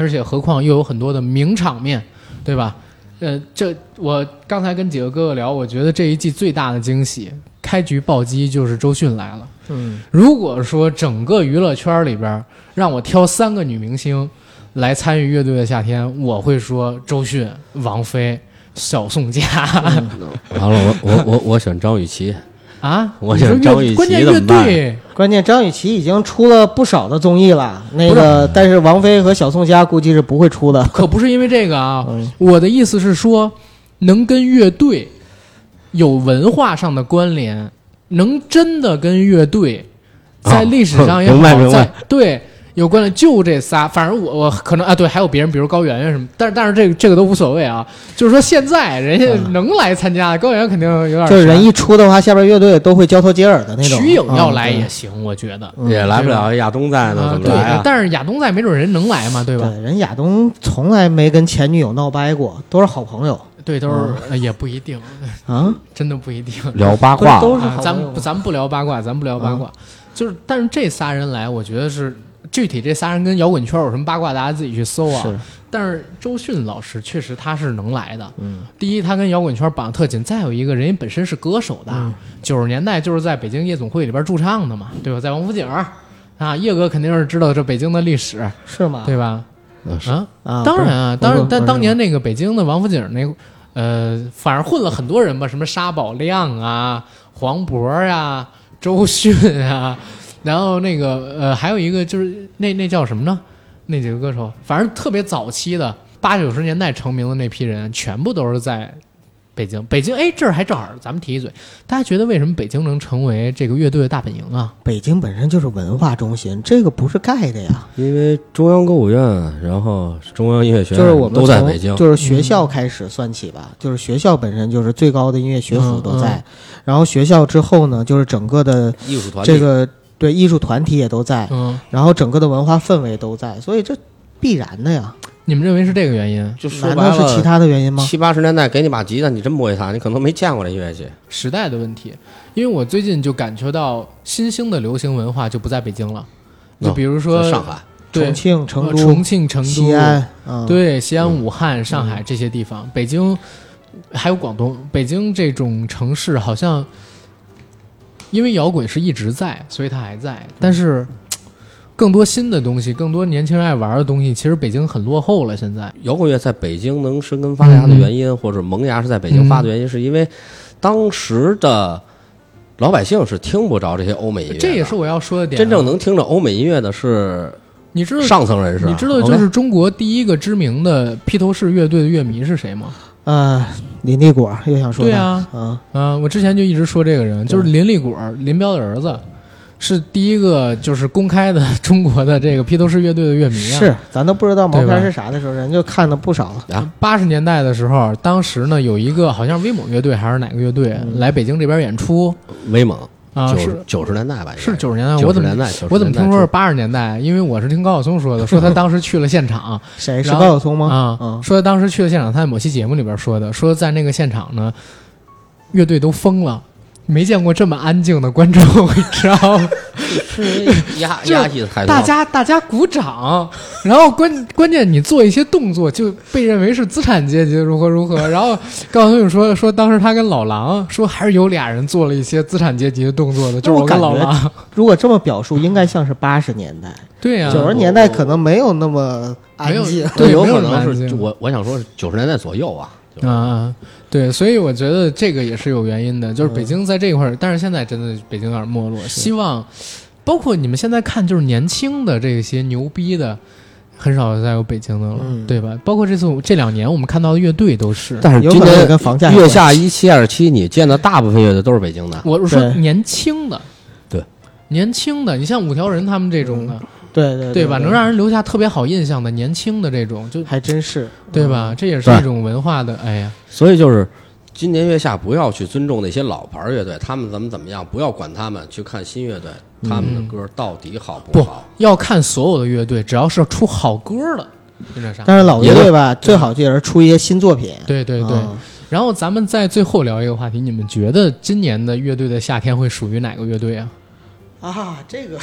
而且何况又有很多的名场面，对吧？呃，这我刚才跟几个哥哥聊，我觉得这一季最大的惊喜，开局暴击就是周迅来了。嗯，如果说整个娱乐圈里边让我挑三个女明星来参与乐队的夏天，我会说周迅、王菲、小宋佳、完了，我我我我选张雨绮，啊。我想张雨绮乐关键乐怎么办队关键张雨绮已经出了不少的综艺了，那个但是王菲和小宋佳估计是不会出的。[laughs] 可不是因为这个啊，嗯我的意思是说，能跟乐队有文化上的关联，能真的跟乐队在历史上也 [laughs] 好，在对有关联，就这仨。反正我我可能啊，对，还有别人，比如高圆圆什么，但是但是这个这个都无所谓啊。就是说现在人家嗯能来参加，高圆圆肯定有点就是人一出的话，下边乐队都会交头接耳的那种。瞿颖要来嗯也行，我觉得。嗯也来不了亚东在呢，怎么来啊？，但是亚东在没准人能来嘛，对吧？对，人亚东从来没跟前女友闹掰过，都是好朋友对，都是、呃也不一定，啊。[laughs] 真的不一定。聊八卦都是啊，咱们咱们不聊八卦，咱们不聊八卦，就是但是这仨人来，我觉得是具体这仨人跟摇滚圈有什么八卦，大家自己去搜啊。是，但是周迅老师确实他是能来的。嗯，第一，他跟摇滚圈绑得特紧；再有一个人家本身是歌手的，嗯九十年代就是在北京夜总会里边驻唱的嘛，对吧？在王府井啊，叶哥肯定是知道这北京的历史，是吗？对吧？啊，啊，当然啊，当然，但当年那个北京的王府井那，呃，反正混了很多人吧，什么沙宝亮啊、黄渤啊、周迅啊，然后那个呃，还有一个就是那那叫什么呢？那几个歌手，反正特别早期的八九十年代成名的那批人，全部都是在北京。北京，哎，这儿还正好咱们提一嘴，大家觉得为什么北京能成为这个乐队的大本营啊？北京本身就是文化中心，这个不是盖的呀。因为中央歌舞院，然后中央音乐学院就是我们都在北京，就是学校开始算起吧，就是学校本身就是最高的音乐学府都在，嗯然后学校之后呢，就是整个的艺术团体这个对艺术团体也都在，嗯，然后整个的文化氛围都在，所以这必然的呀。你们认为是这个原因？就说白难道是其了，他的原因吗？七八十年代给你把吉他，你真不会弹，你可能没见过这乐器。时代的问题，因为我最近就感觉到新兴的流行文化就不在北京了，就比如说、在上海，对重庆、成呃都、重庆、成都、西安，嗯，对西安、武汉、上海这些地方，北京还有广东，北京这种城市好像因为摇滚是一直在，所以它还在，但是。更多新的东西，更多年轻人爱玩的东西，其实北京很落后了。现在，摇滚乐在北京能生根发芽的原因，或者萌芽是在北京发的原因，是因为当时的老百姓是听不着这些欧美音乐，这也是我要说的点啊。真正能听着欧美音乐的是你知道上层人士。你知道就是中国第一个知名的披头士乐队的乐迷是谁吗？呃，林立果又想说对啊，嗯，啊，我之前就一直说这个人，就是林立果，林彪的儿子，是第一个就是公开的中国的这个披头士乐队的乐迷啊。是，咱都不知道毛片是啥的时候，人就看的不少了。啊，八十年代的时候，当时呢有一个好像威猛乐队还是哪个乐队、嗯。来北京这边演出。威猛啊，九是九十年代吧，是九十年代，九我怎么十年代我怎么听说是八十年代？因为我是听高晓松说的，说他当时去了现场 [laughs] 谁是高晓松吗？啊，嗯，说他当时去了现场，他在某期节目里边说的，说在那个现场呢，乐队都疯了。没见过这么安静的观众，你知道吗？是压 [laughs] 压抑的太多。大家大家鼓掌，然后关关键你做一些动作就被认为是资产阶级如何如何，然后高晓松说说当时他跟老狼说还是有俩人做了一些资产阶级的动作的，就是我跟老狼，如果这么表述，应该像是八十年代，对呀、九十年代可能没有那么安静。对有有可能是我我想说是九十年代左右啊，就啊，对，所以我觉得这个也是有原因的，就是北京在这一块儿，但是现在真的北京有点没落。希望，包括你们现在看，就是年轻的这些牛逼的，很少再有北京的了，嗯对吧？包括这次这两年我们看到的乐队都是，但是今年跟房价月下一期二期，你见的大部分乐队都是北京的，我是说年轻的，对，年轻的，你像五条人他们这种的，对对对吧？能让人留下特别好印象的年轻的这种，就还真是对？吧？这也是一种文化的，哎呀，所以就是今年月下不要去尊重那些老牌乐队，他们怎么怎么样，不要管他们，去看新乐队，他们的歌到底好不好？要看所有的乐队，只要是出好歌的，跟着上。但是老乐队吧，最好就是出一些新作品。对对对。啊然后咱们在最后聊一个话题，你们觉得今年的乐队的夏天会属于哪个乐队啊？啊，这个，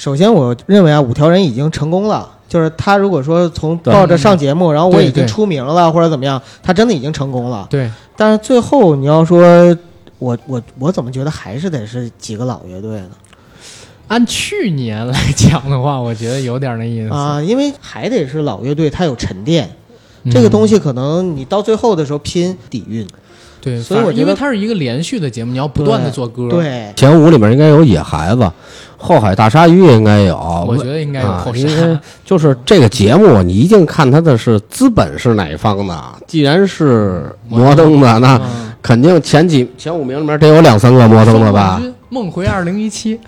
首先我认为啊，五条人已经成功了。就是他如果说从抱着上节目，然后我已经出名了或者怎么样，他真的已经成功了。对，但是最后你要说，我我我怎么觉得还是得是几个老乐队呢？按去年来讲的话，我觉得有点那意思。啊，因为还得是老乐队，它有沉淀，嗯这个东西可能你到最后的时候拼底蕴。对，所以我觉得它是一个连续的节目，你要不断的做歌。，对，前五里面应该有野孩子，后海大鲨鱼也应该有。我觉得应该有。就是这个节目，你一定看它的是资本是哪一方的。既然是摩登的，那嗯肯定前几前五名里面得有两三个摩登的吧？梦回二零一七，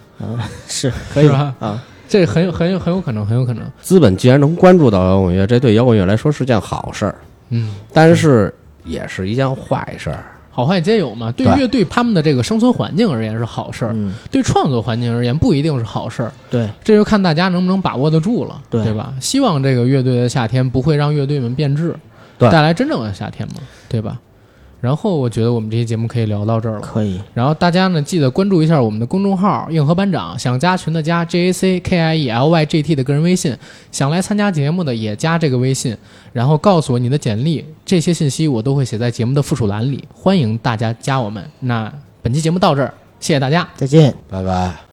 [laughs] 是 [laughs] 可以吧啊。这很有很有很有可能，很有可能。资本既然能关注到摇滚乐，这对摇滚乐来说是件好事儿，嗯，但是也是一件坏事儿。好坏皆有嘛。对对乐队他们的这个生存环境而言是好事儿，嗯，对创作环境而言不一定是好事儿。对，这就看大家能不能把握得住了，对吧？希望这个乐队的夏天不会让乐队们变质，对带来真正的夏天嘛，对吧？然后我觉得我们这期节目可以聊到这儿了。可以。然后大家呢，记得关注一下我们的公众号“硬核班长”，想加群的加 J A C K I E L Y G T 的个人微信，想来参加节目的也加这个微信，然后告诉我你的简历，这些信息我都会写在节目的附属栏里，欢迎大家加我们。那本期节目到这儿，谢谢大家。再见。拜拜。